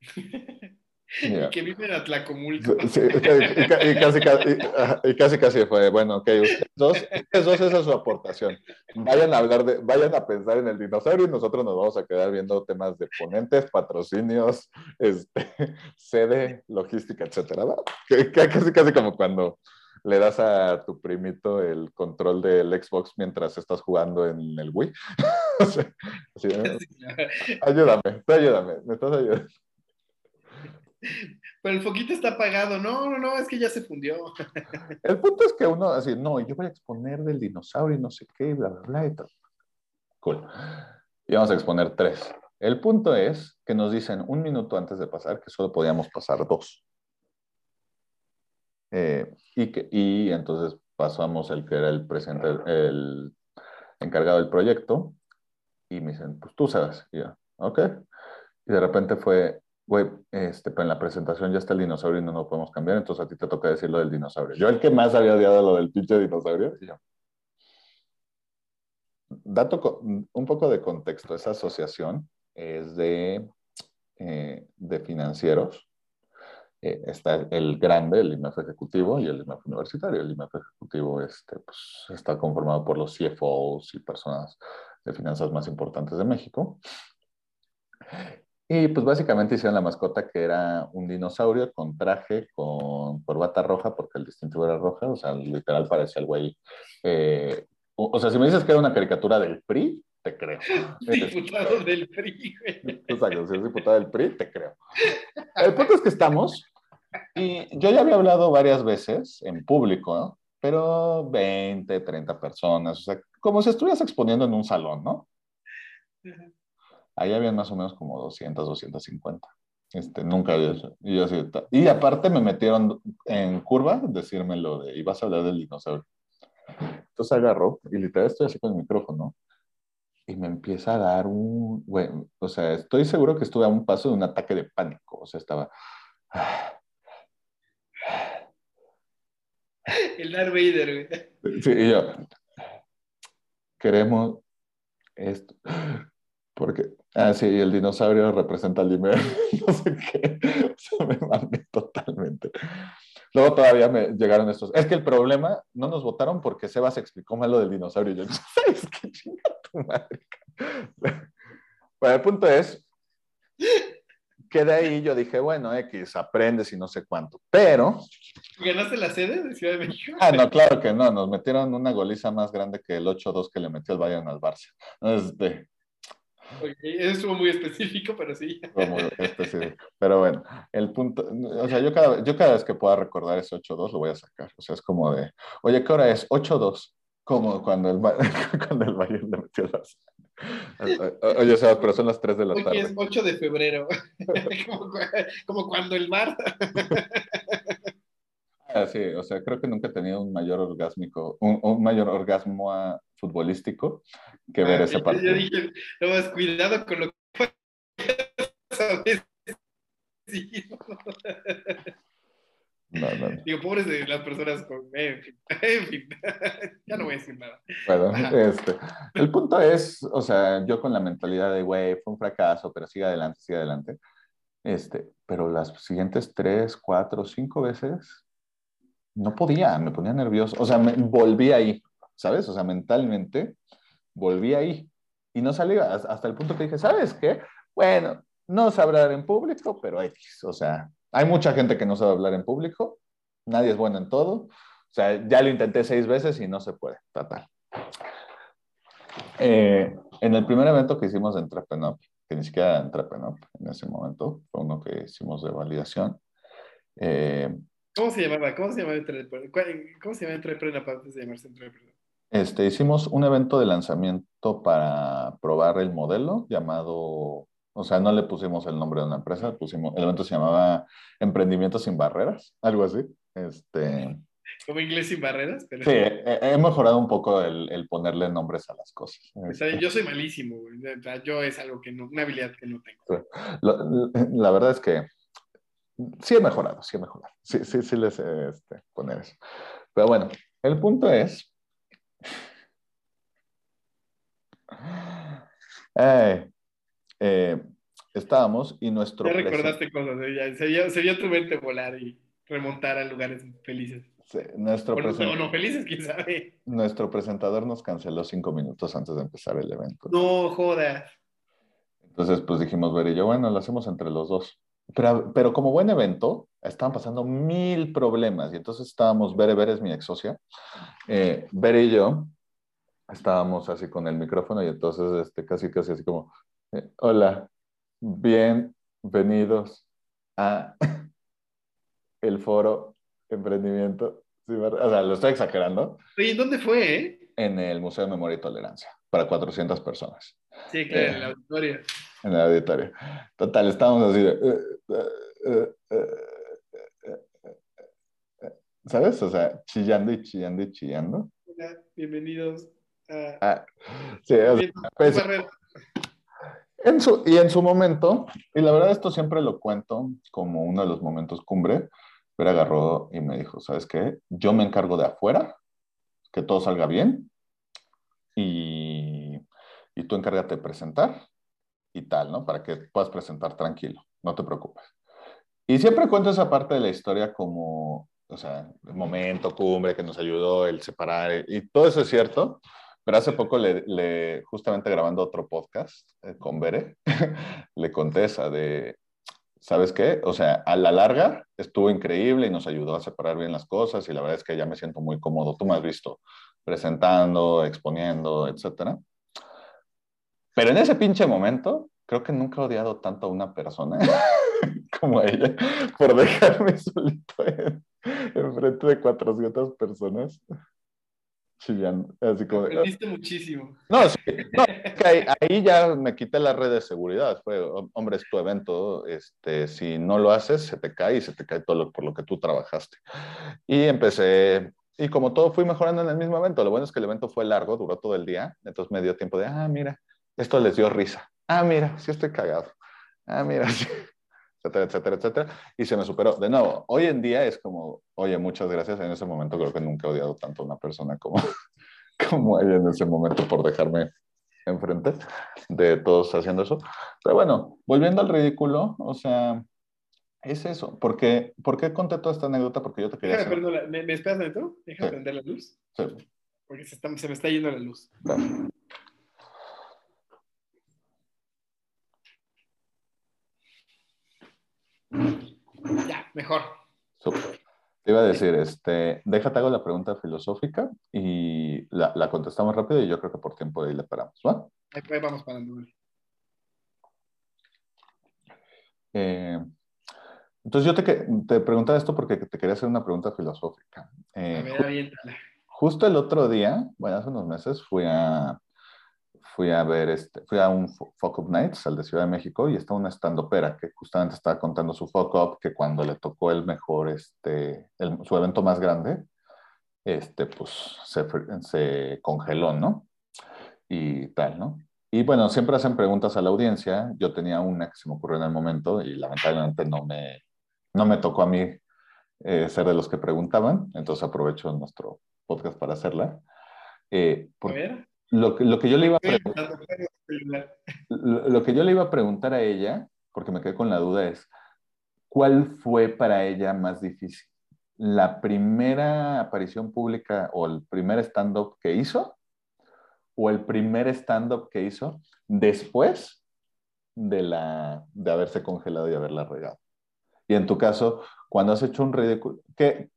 Yeah. Y que vive en Atlacomulco. Sí, y, y, casi, casi, y, casi, casi fue, bueno, ok, ustedes dos, ustedes dos, esa es su aportación. Vayan a hablar de, vayan a pensar en el dinosaurio y nosotros nos vamos a quedar viendo temas de ponentes, patrocinios, este, sede, logística, etcétera. Casi, casi como cuando le das a tu primito el control del Xbox mientras estás jugando en el Wii. ayúdame, ayúdame, me estás ayudando. Pero el foquito está apagado. No, no, no, es que ya se fundió. El punto es que uno así, no, yo voy a exponer del dinosaurio y no sé qué, bla, bla, bla, y todo. Cool. Y vamos a exponer tres. El punto es que nos dicen un minuto antes de pasar que solo podíamos pasar dos. Eh, y, que, y entonces pasamos el que era el presidente, el encargado del proyecto, y me dicen, pues tú sabes. Y yo, ok. Y de repente fue, güey, este, en la presentación ya está el dinosaurio y no lo podemos cambiar, entonces a ti te toca decir lo del dinosaurio. Yo el que más había odiado lo del pinche dinosaurio, y yo. Dato, un poco de contexto, esa asociación es de, eh, de financieros. Eh, está el grande, el IMEF ejecutivo y el IMEF universitario. El IMEF ejecutivo este, pues, está conformado por los CFOs y personas de finanzas más importantes de México. Y pues básicamente hicieron la mascota que era un dinosaurio con traje, con corbata roja, porque el distintivo era roja, o sea, literal parecía el güey. Eh, o, o, sea, si me dices que era una caricatura del PRI, te creo. Diputado del PRI, güey. Exacto, si es diputado del PRI, te creo. El punto es que estamos, y yo ya había hablado varias veces en público, ¿no? Pero 20, 30 personas, o sea, como si estuvieras exponiendo en un salón, ¿no? Ahí habían más o menos como 200, 250. Este, nunca había eso. Y, yo así, y aparte me metieron en curva decirme lo de, y vas a hablar del dinosaurio. Entonces agarro y literal estoy así con el micrófono y me empieza a dar un, bueno, o sea, estoy seguro que estuve a un paso de un ataque de pánico. O sea, estaba... El Darth Vader, güey. Sí, y yo, queremos esto. Porque, ah, sí, el dinosaurio representa al Imer, no sé qué, o sea, me mandé totalmente. Luego todavía me llegaron estos, es que el problema, no nos votaron porque Sebas explicó mal lo del dinosaurio, yo, ¿sabes qué chinga tu madre? Bueno, el punto es que de ahí yo dije, bueno, X, aprendes y no sé cuánto, pero... ¿Ganaste la sede de Ciudad de México? Ah, no, claro que no, nos metieron una goliza más grande que el 8-2 que le metió el Bayern al Barça. Este, Okay, estuvo muy específico, pero sí. Muy específico. Pero bueno, el punto, o sea, yo cada, yo cada vez que pueda recordar ese 8-2 lo voy a sacar. O sea, es como de, oye, ¿qué hora es? 8-2. Como cuando el, cuando el Bayern le metió las... Oye, Sebas, pero son las 3 de la Hoy tarde. es 8 de febrero. como, como, cuando el mar. ah, sí, o sea, creo que nunca he tenido un mayor orgásmico, un, un mayor orgasmo a, futbolístico que ver ah, ese partido. Yo dije, no más cuidado con lo que No, no, no. Digo, pobres de las personas con... En fin, en fin. ya no voy a decir nada. Bueno, este, el punto es, o sea, yo con la mentalidad de, güey, fue un fracaso, pero sigue adelante, sigue adelante. Este, pero las siguientes tres, cuatro, cinco veces no podía, me ponía nervioso. O sea, me volví ahí, ¿sabes? O sea, mentalmente volví ahí y no salía hasta el punto que dije, ¿sabes qué? Bueno, no sé hablar en público, pero X. O sea, hay mucha gente que no sabe hablar en público, nadie es bueno en todo. O sea, ya lo intenté seis veces y no se puede, total. Eh, en el primer evento que hicimos en Entrepenop, que ni siquiera era Entrepenop en ese momento, fue uno que hicimos de validación. eh, ¿Cómo se llamaba? ¿Cómo se llamaba ¿Cómo se llama antes de llamarse Entrepreneur? este, hicimos un evento de lanzamiento para probar el modelo llamado, o sea, no le pusimos el nombre de una empresa, pusimos, el evento se llamaba Emprendimiento sin Barreras, algo así. Este, Como inglés sin barreras, pero sí, he, he mejorado un poco el, el ponerle nombres a las cosas. Está bien, yo soy malísimo, güey. O sea, Yo es algo que no, una habilidad que no tengo. Lo- la verdad es que sí he mejorado, sí he mejorado. Sí, sí, sí les este, poner eso. Pero bueno, el punto es. Eh, eh, estábamos y nuestro. Ya recordaste cosas, ¿eh? Ya, se, vio, se vio tu mente volar y remontar a lugares felices. sí, nuestro, O no, presen- o no felices, quién sabe. nuestro presentador nos canceló cinco minutos antes de empezar el evento. No jodas. Entonces, pues dijimos, Ver y yo, bueno, lo hacemos entre los dos. Pero, pero como buen evento, estaban pasando mil problemas. Y entonces estábamos, Bere, Bere es mi ex socia, eh, Bere y yo estábamos así con el micrófono y entonces este, casi, casi así como, eh, hola, bienvenidos a el foro Emprendimiento. O sea, lo estoy exagerando, Oye, ¿dónde fue, eh? en el Museo de Memoria y Tolerancia, para 400 personas. Sí, claro, en Eh. la auditoria. en el auditorio. Total, estábamos así de... eh, eh, eh, eh, eh, eh, eh, ¿Sabes? O sea, chillando y chillando y chillando. Hola, bienvenidos a... Ah, sí, o sea, pues- en su, y en su momento, y la verdad esto siempre lo cuento como uno de los momentos cumbre, pero agarró y me dijo, ¿sabes qué? Yo me encargo de afuera, que todo salga bien, y, y tú encárgate de presentar y tal, ¿no? Para que puedas presentar tranquilo, no te preocupes. Y siempre cuento esa parte de la historia como, o sea, el momento cumbre que nos ayudó, el separar, y todo eso es cierto, pero hace poco le, le justamente grabando otro podcast eh, con Bere, le conté esa de, ¿sabes qué? O sea, a la larga estuvo increíble y nos ayudó a separar bien las cosas y la verdad es que ya me siento muy cómodo. Tú me has visto presentando, exponiendo, etcétera. Pero en ese pinche momento, creo que nunca he odiado tanto a una persona como a ella por dejarme solito en, enfrente de 400 personas chillando. Así como, Aprendiste muchísimo. no, sí, no, ahí, ahí ya me quité la red de seguridad. Fue, hombre, es tu evento. Este, si no lo haces, se te cae y se te cae todo lo, por lo que tú trabajaste. Y empecé, y como todo fui mejorando en el mismo evento. Lo bueno es que el evento fue largo, duró todo el día. Entonces me dio tiempo de, ah, mira, esto les dio risa. Ah, mira, sí estoy cagado. Ah, mira, sí. Etcétera, etcétera, etcétera. Y se me superó. De nuevo, hoy en día es como, oye, muchas gracias. En ese momento creo que nunca he odiado tanto a una persona como, como ella en ese momento por dejarme enfrente de todos haciendo eso. Pero bueno, volviendo al ridículo, o sea, es eso. ¿Por qué, ¿por qué conté toda esta anécdota? Porque yo te quería Déjame, hacer... perdón, ¿me, me esperas dentro? Déjame Sí. prender la luz, Sí, porque se, está- se me está yendo la luz. claro. Ya, mejor. Súper. Te iba a decir, este, déjate hago la pregunta filosófica y la, la contestamos rápido y yo creo que por tiempo de ahí le paramos, ¿va? Ahí, vamos parando. Eh, entonces yo te, te preguntaba esto porque te quería hacer una pregunta filosófica. Eh, A ver, aviéntala. Justo el otro día, bueno, hace unos meses, fui a, fui a ver, este, fui a un Fuck Up Nights, al de Ciudad de México, y estaba una estandopera que justamente estaba contando su Fuck Up, que cuando le tocó el mejor, este, el- su evento más grande, este, pues se, se congeló, ¿no? Y tal, ¿no? Y bueno, siempre hacen preguntas a la audiencia. Yo tenía una que se me ocurrió en el momento y lamentablemente no me, no me tocó a mí eh, ser de los que preguntaban, entonces aprovecho nuestro podcast para hacerla. Eh, A ver. Lo, que- lo que yo le iba a preguntar, lo, lo que yo le iba a preguntar a ella, porque me quedé con la duda, es ¿cuál fue para ella más difícil? ¿La primera aparición pública o el primer stand-up que hizo? ¿O el primer stand-up que hizo después de, la, de haberse congelado y haberla regado? Y en tu caso, cuando has hecho un ridículo, ¿qué,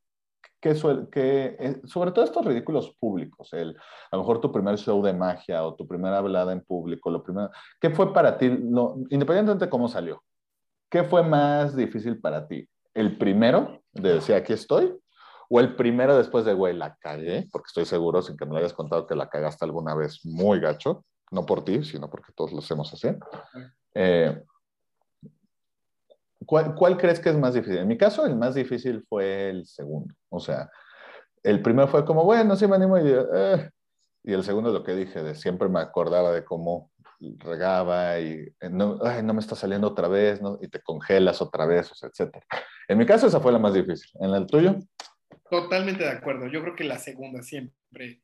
qué suel- qué- eh, sobre todo estos ridículos públicos, el, a lo mejor tu primer show de magia o tu primera hablada en público, lo primero, ¿qué fue para ti, lo- independientemente de cómo salió, qué fue más difícil para ti? ¿El primero, de decir aquí estoy? ¿O el primero después de, güey, la cagué? Porque estoy seguro, sin que me lo hayas contado, que la cagaste alguna vez muy gacho, no por ti, sino porque todos lo hacemos así. Eh, ¿Cuál, cuál crees que es más difícil? En mi caso, el más difícil fue el segundo. O sea, el primero fue como, bueno, sí me animo y, eh. y el segundo lo que dije, de siempre me acordaba de cómo regaba y eh, no, ay, no me está saliendo otra vez, ¿no? y te congelas otra vez, o sea, etc. En mi caso, esa fue la más difícil. ¿En el tuyo? Totalmente de acuerdo. Yo creo que la segunda siempre,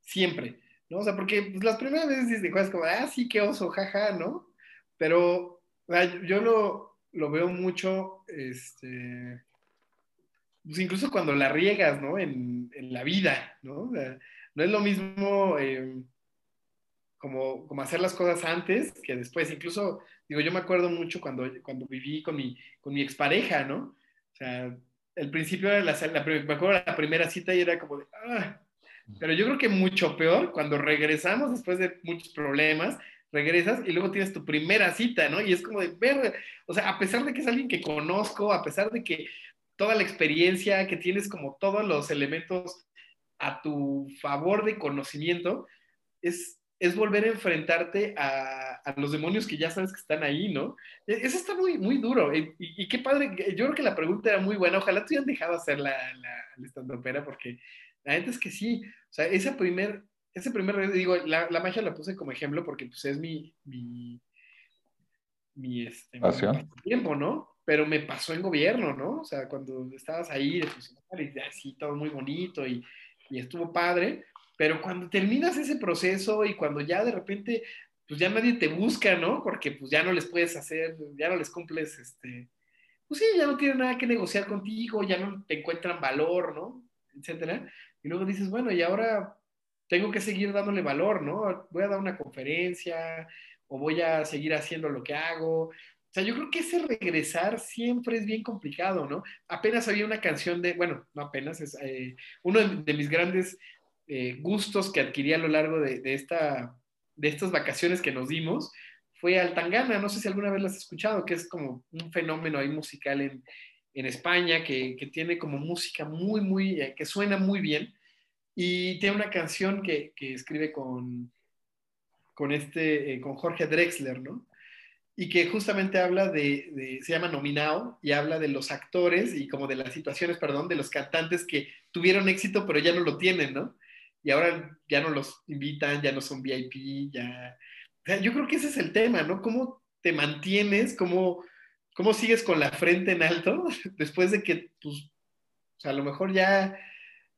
siempre, ¿no? O sea, porque pues, las primeras veces dices como, ah, sí, qué oso, jaja, ¿no? Pero o sea, yo lo, lo veo mucho, este, pues incluso cuando la riegas, ¿no? En, la vida, ¿no? No es lo mismo eh, como, como hacer las cosas antes que después. Incluso, digo, yo me acuerdo mucho cuando, cuando viví con mi, con mi expareja, ¿no? O sea, el principio de la, la, me acuerdo la primera cita y era como de, ah, pero yo creo que mucho peor cuando regresamos después de muchos problemas, regresas y luego tienes tu primera cita, ¿no? Y es como de ver, o sea, a pesar de que es alguien que conozco, a pesar de que toda la experiencia, que tienes como todos los elementos a tu favor de conocimiento, es, es volver a enfrentarte a, a, los demonios que ya sabes que están ahí, ¿no? E, Eso está muy, muy duro. Y, y, qué padre, yo creo que la pregunta era muy buena. Ojalá te hubieran dejado hacer la, la, la porque la gente es que sí. O sea, ese primer, ese primer, digo, la, la, magia la puse como ejemplo porque pues es mi, mi, mi, este, mi tiempo, ¿no? Pero me pasó en gobierno, ¿no? O sea, cuando estabas ahí de funcionario y así, todo muy bonito y, y estuvo padre, pero cuando terminas ese proceso y cuando ya de repente, pues ya nadie te busca, ¿no? Porque pues ya no les puedes hacer, ya no les cumples, este, pues sí, ya no tienen nada que negociar contigo, ya no te encuentran valor, ¿no? Etcétera. Y luego dices, bueno, y ahora tengo que seguir dándole valor, ¿no? Voy a dar una conferencia o voy a seguir haciendo lo que hago. O sea, yo creo que ese regresar siempre es bien complicado, ¿no? Apenas había una canción de, bueno, no apenas, es eh, uno de, de, mis grandes eh, gustos que adquirí a lo largo de, de, esta, de estas vacaciones que nos dimos fue Altangana, no sé si alguna vez lo has escuchado, que es como un fenómeno ahí musical en, en España, que, que, tiene como música muy, muy, eh, que suena muy bien, y tiene una canción que, que escribe con, con, este, eh, con Jorge Drexler, ¿no? Y que justamente habla de, de, se llama Nominao, y habla de los actores y como de las situaciones, perdón, de los cantantes que tuvieron éxito, pero ya no lo tienen, ¿no? Y ahora ya no los invitan, ya no son VIP, ya... O sea, yo creo que ese es el tema, ¿no? ¿Cómo te mantienes? ¿Cómo, cómo sigues con la frente en alto después de que, pues, o sea, a lo mejor ya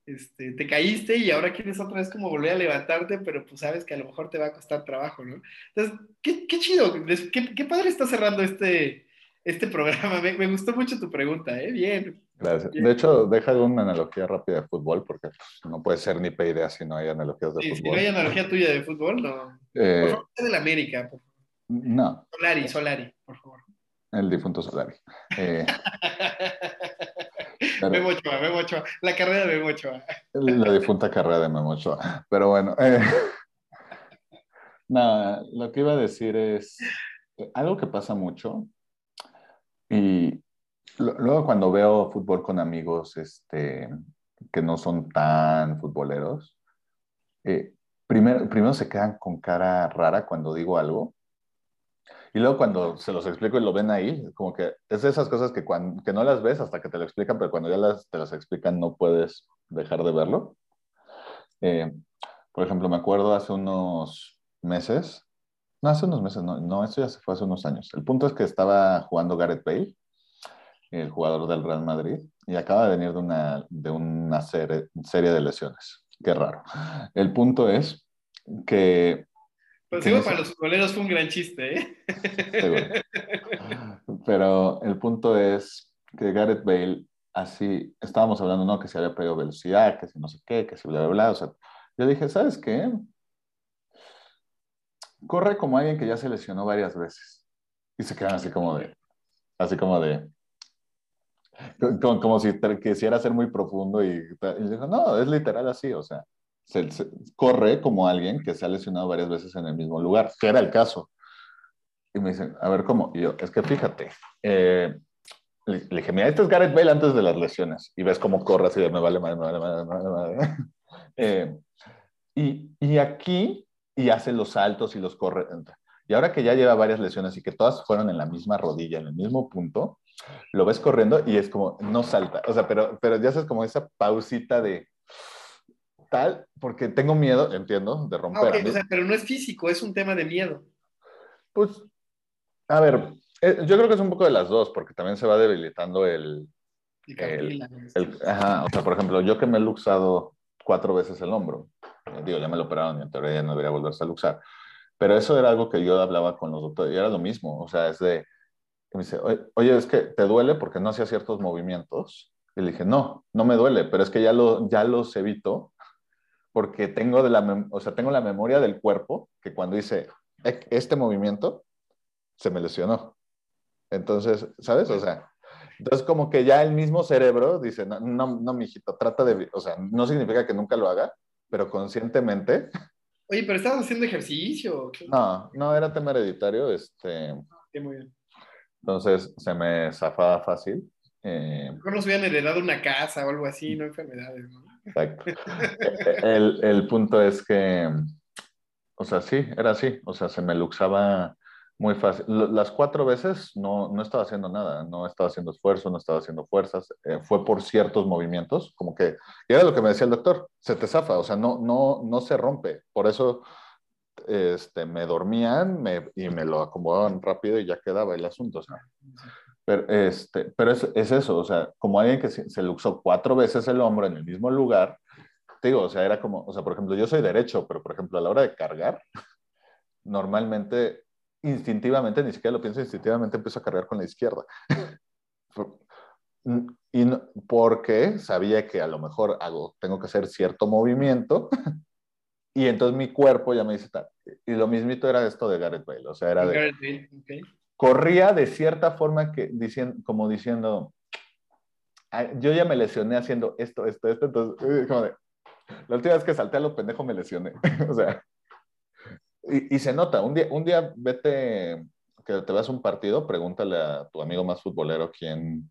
este, te caíste y ahora quieres otra vez como volver a levantarte, pero pues sabes que a lo mejor te va a costar trabajo, ¿no? Entonces, qué, qué chido, qué, qué, padre está cerrando este, este programa. Me, me, gustó mucho tu pregunta, ¿eh? Bien. Gracias. Bien. De hecho, deja una analogía rápida de fútbol, porque pues, no puede ser ni idea si no hay analogías de sí, fútbol. Si no hay analogía tuya de fútbol, no. Eh, por favor, de la América, por favor. No. Solari, Solari, por favor. El difunto Solari. Eh, pero, Memo Ochoa, Memo Ochoa. La carrera de Memo Ochoa. La difunta carrera de Memo Ochoa. Pero bueno. Eh, nada, lo que iba a decir es algo que pasa mucho. Y luego cuando veo fútbol con amigos este, que no son tan futboleros, eh, primero, primero se quedan con cara rara cuando digo algo. Y luego cuando se los explico y lo ven ahí, como que es de esas cosas que, cuando, que no las ves hasta que te lo explican, pero cuando ya las, te las explican no puedes dejar de verlo. Eh, por ejemplo, me acuerdo hace unos meses, no, hace unos meses, no, no, esto ya se fue hace unos años. El punto es que estaba jugando Gareth Bale el jugador del Real Madrid, y acaba de venir de una, de una serie, serie de lesiones. Qué raro. El punto es que... Pues digo, para los futboleros fue un gran chiste, ¿eh? Pero el punto es que Gareth Bale, así, estábamos hablando, ¿no? Que se había perdido velocidad, que si no sé qué, que si bla, bla, bla. O sea, yo dije, ¿sabes qué? Corre como alguien que ya se lesionó varias veces. Y se quedan así como de, así como de, como, como si quisiera ser muy profundo y, y dijo, no, es literal así, o sea, se, corre como alguien que se ha lesionado varias veces en el mismo lugar, que era el caso. Y me dicen, a ver, ¿cómo? Y yo, es que fíjate, eh, le, dije, mira, este es Gareth Bale antes de las lesiones, y ves cómo corre así me vale madre, me vale eh, y, aquí, y hace los saltos y los corre. Y ahora que ya lleva varias lesiones y que todas fueron en la misma rodilla, en el mismo punto, lo ves corriendo y es como, no salta. O sea, pero, pero ya sabes como esa pausita de tal, porque tengo miedo, entiendo, de romper. Ah, o sea, pero no es físico, es un tema de miedo. Pues, a ver, eh, yo creo que es un poco de las dos, porque también se va debilitando el... el, el ajá, o sea, por ejemplo, yo que me he luxado cuatro veces el hombro, eh, digo, ya me lo operaron y en teoría ya no debería volverse a luxar, pero eso era algo que yo hablaba con los doctores y era lo mismo, o sea, es de, me dice, oye, es que te duele porque no hacía ciertos movimientos. Y le dije, no, no me duele, pero es que ya, lo, ya los evito porque tengo, de la, o sea, tengo la memoria del cuerpo que cuando hice este movimiento se me lesionó. Entonces, ¿sabes? O sea, entonces como que ya el mismo cerebro dice, no, no, no mijito, trata de, o sea, no significa que nunca lo haga, pero conscientemente. Oye, pero estabas haciendo ejercicio. No, no, era tema hereditario, este. Sí, muy bien. Entonces se me zafaba fácil. Eh, Mejor nos hubieran heredado una casa o algo así, no enfermedades, ¿no? Exacto. el, el, punto es que, o sea, sí, era así. O sea, se me luxaba muy fácil. Las cuatro veces no, no estaba haciendo nada, no estaba haciendo esfuerzo, no estaba haciendo fuerzas. Eh, fue por ciertos movimientos, como que, y era lo que me decía el doctor, se te zafa, o sea, no, no, no se rompe. Por eso este, me dormían y me lo acomodaban rápido y ya quedaba el asunto. O sea. Pero, este, pero es, es, eso, o sea, como alguien que se, se, luxó cuatro veces el hombro en el mismo lugar, te digo, o sea, era como, o sea, por ejemplo, yo soy derecho, pero por ejemplo, a la hora de cargar, normalmente, instintivamente, ni siquiera lo pienso, instintivamente empiezo a cargar con la izquierda. y no, porque sabía que a lo mejor hago, tengo que hacer cierto movimiento y entonces mi cuerpo ya me dice tal. Y lo mismito era esto de Gareth Bale. O sea, era de. Gareth Bale, okay. Corría de cierta forma que, diciendo, como diciendo, yo ya me lesioné haciendo esto, esto, esto. Entonces, como de, la última vez que salté a lo pendejo me lesioné. o sea, y, y, se nota. Un día, un día vete, que te vas a un partido, pregúntale a tu amigo más futbolero quién,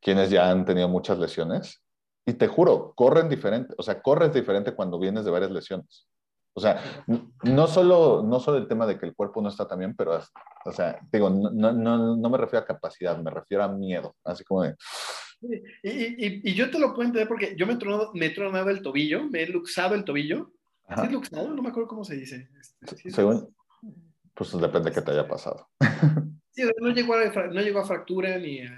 quiénes ya han tenido muchas lesiones. Y te juro, corren diferente. O sea, corres diferente cuando vienes de varias lesiones. O sea, no solo, no solo el tema de que el cuerpo no está tan bien, pero, o sea, digo, no, no, no me refiero a capacidad, me refiero a miedo, así como de... Y, y, y yo te lo puedo entender porque yo me he tronado, me he tronado el tobillo, me he luxado el tobillo. ¿Sí es luxado? No me acuerdo cómo se dice. ¿Sí Según, pues depende de qué te haya pasado. Sí, no llegó a, no llegó a fractura ni a...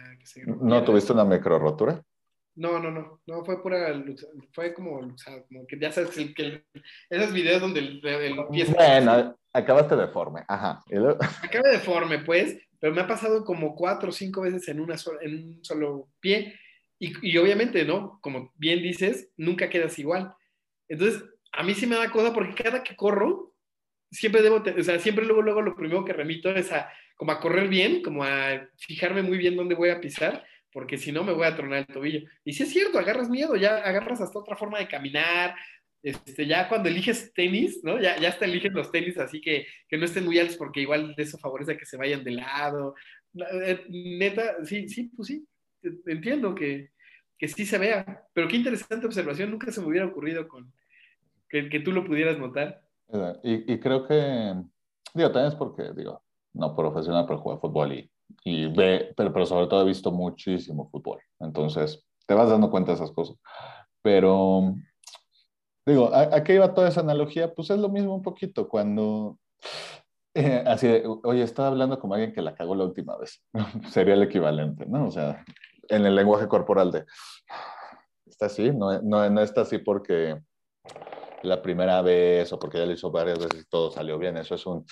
¿No tuviste una micro rotura? No, no, no, no, fue pura, fue como, como que ya sabes, el, que esos videos donde el, el pie Bueno, acabaste deforme, ajá. Acabé deforme, pues, pero me ha pasado como cuatro o cinco veces en, una sola, en un solo pie, y, y, obviamente, ¿no? Como bien dices, nunca quedas igual. Entonces, a mí sí me da cosa porque cada que corro, siempre debo, o sea, siempre luego, luego lo primero que remito es a, como a correr bien, como a fijarme muy bien dónde voy a pisar, porque si no me voy a tronar el tobillo. Y si es cierto, agarras miedo, ya agarras hasta otra forma de caminar, este, ya cuando eliges tenis, ¿no? Ya, ya hasta eligen los tenis así que, que no estén muy altos porque igual eso favorece a que se vayan de lado. Eh, neta, sí, sí, pues sí, entiendo que, que sí se vea, pero qué interesante observación, nunca se me hubiera ocurrido con que, que tú lo pudieras notar. Y, y, creo que, digo, también es porque, digo, no profesional, pero juego fútbol y y ve, pero, pero sobre todo he visto muchísimo fútbol. Entonces, te vas dando cuenta de esas cosas. Pero, digo, ¿a, a qué iba toda esa analogía? Pues es lo mismo un poquito cuando, eh, así oye, estaba hablando con alguien que la cagó la última vez. Sería el equivalente, ¿no? O sea, en el lenguaje corporal de, está así, no, no, no está así porque la primera vez o porque ya lo hizo varias veces y todo salió bien. Eso es un...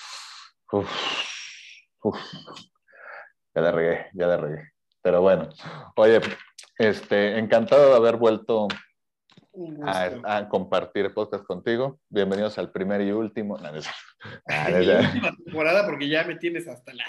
Uf, uf, ya le regué, ya le regué. Pero bueno, oye, este, encantado de haber vuelto a, a, compartir podcast contigo. Bienvenidos al primer y último. No, no, no, la última temporada porque ya me tienes hasta la.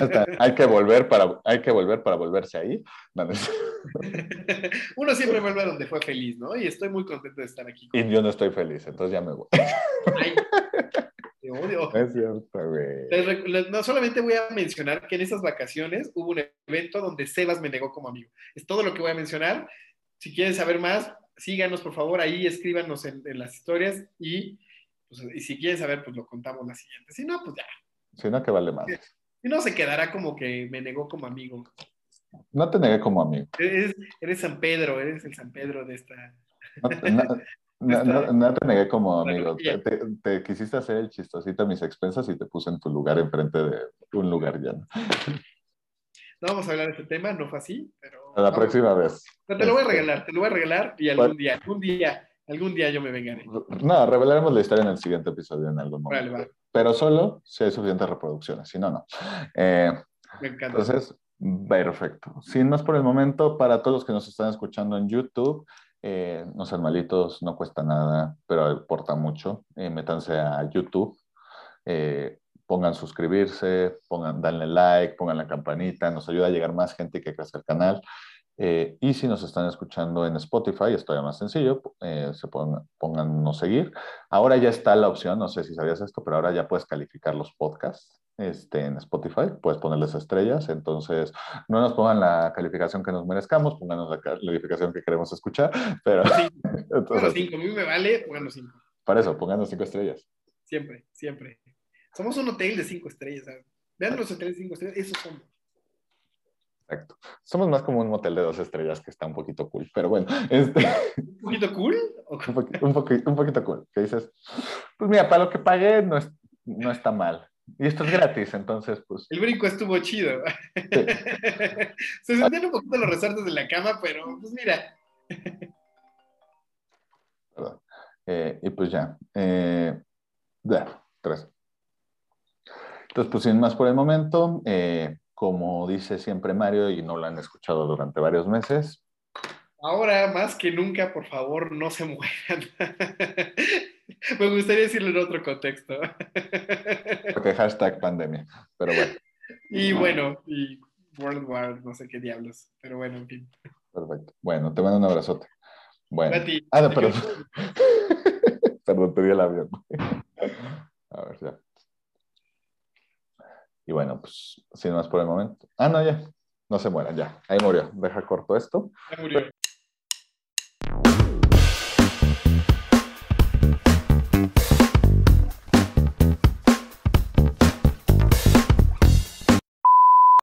Hasta, hay que volver para, hay que volver para volverse ahí. Uno siempre vuelve a donde fue feliz, ¿no? Y estoy muy contento de estar aquí. Y yo no estoy feliz, entonces ya me voy. Ay, odio. Es cierto, güey. No solamente voy a mencionar que en esas vacaciones hubo un evento donde Sebas me negó como amigo. Es todo lo que voy a mencionar. Si quieren saber más, síganos por favor ahí, escríbanos en, en las historias y, pues, y, si quieren saber, pues lo contamos la siguiente. Si no, pues ya. Si no, que vale más. Si no, se quedará como que me negó como amigo. No te negué como amigo. Eres, eres San Pedro, eres el San Pedro de esta... No, no, no, no, te negué como amigo. Te, te, te, quisiste hacer el chistosito a mis expensas y te puse en tu lugar enfrente de un lugar llano. No vamos a hablar de este tema, no fue así, pero. A la próxima vez. Pero te lo voy a regalar, te lo voy a regalar y algún día, algún día, algún día yo me vengaré. No, revelaremos la historia en el siguiente episodio en algún momento. Vale, vale. Pero solo si hay suficientes reproducciones, si no, no. Eh, me encanta. Entonces, perfecto. Sin más por el momento, para todos los que nos están escuchando en YouTube, eh, no sean malitos, no cuesta nada, pero aporta mucho. Eh, métanse a YouTube. Eh, pongan suscribirse, pongan, danle like, pongan la campanita, nos ayuda a llegar más gente que crezca el canal. Eh, y si nos están escuchando en Spotify, es todavía más sencillo, eh, se pongan, pongan no seguir. Ahora ya está la opción, no sé si sabías esto, pero ahora ya puedes calificar los podcasts este, en Spotify, puedes ponerles estrellas, entonces no nos pongan la calificación que nos merezcamos, pónganos la calificación que queremos escuchar, pero... Sí. entonces, cinco, a mí me vale, pónganos cinco. Para eso, pónganos cinco estrellas. Siempre, siempre. Somos un hotel de cinco estrellas. ¿sabes? Vean los hoteles de cinco estrellas, esos somos. Exacto. Somos más como un motel de dos estrellas que está un poquito cool, pero bueno. Este... ¿Un poquito cool? Un, poquito, un, poquito, un, poquito cool. Que dices, pues mira, para lo que pagué no, es, no está mal. Y esto es gratis, entonces, pues. El brinco estuvo chido. Sí. Se sentían un poquito los resortes de la cama, pero pues mira. Perdón. Eh, y pues ya. Eh, ya, tres. Entonces, pues sin más por el momento, eh, como dice siempre Mario y no lo han escuchado durante varios meses. Ahora, más que nunca, por favor, no se mueran. Me gustaría decirlo en otro contexto. Porque hashtag pandemia, pero bueno. Y bueno, y World War, no sé qué diablos, pero bueno, en fin. Perfecto. Bueno, te mando un abrazote. Bueno. A ti. Ah, no, perdón. perdón, te di el avión. A ver, ya. Y bueno, pues sin más por el momento. Ah, no, ya. No se muera, ya. Ahí murió. Deja corto esto. Ya murió.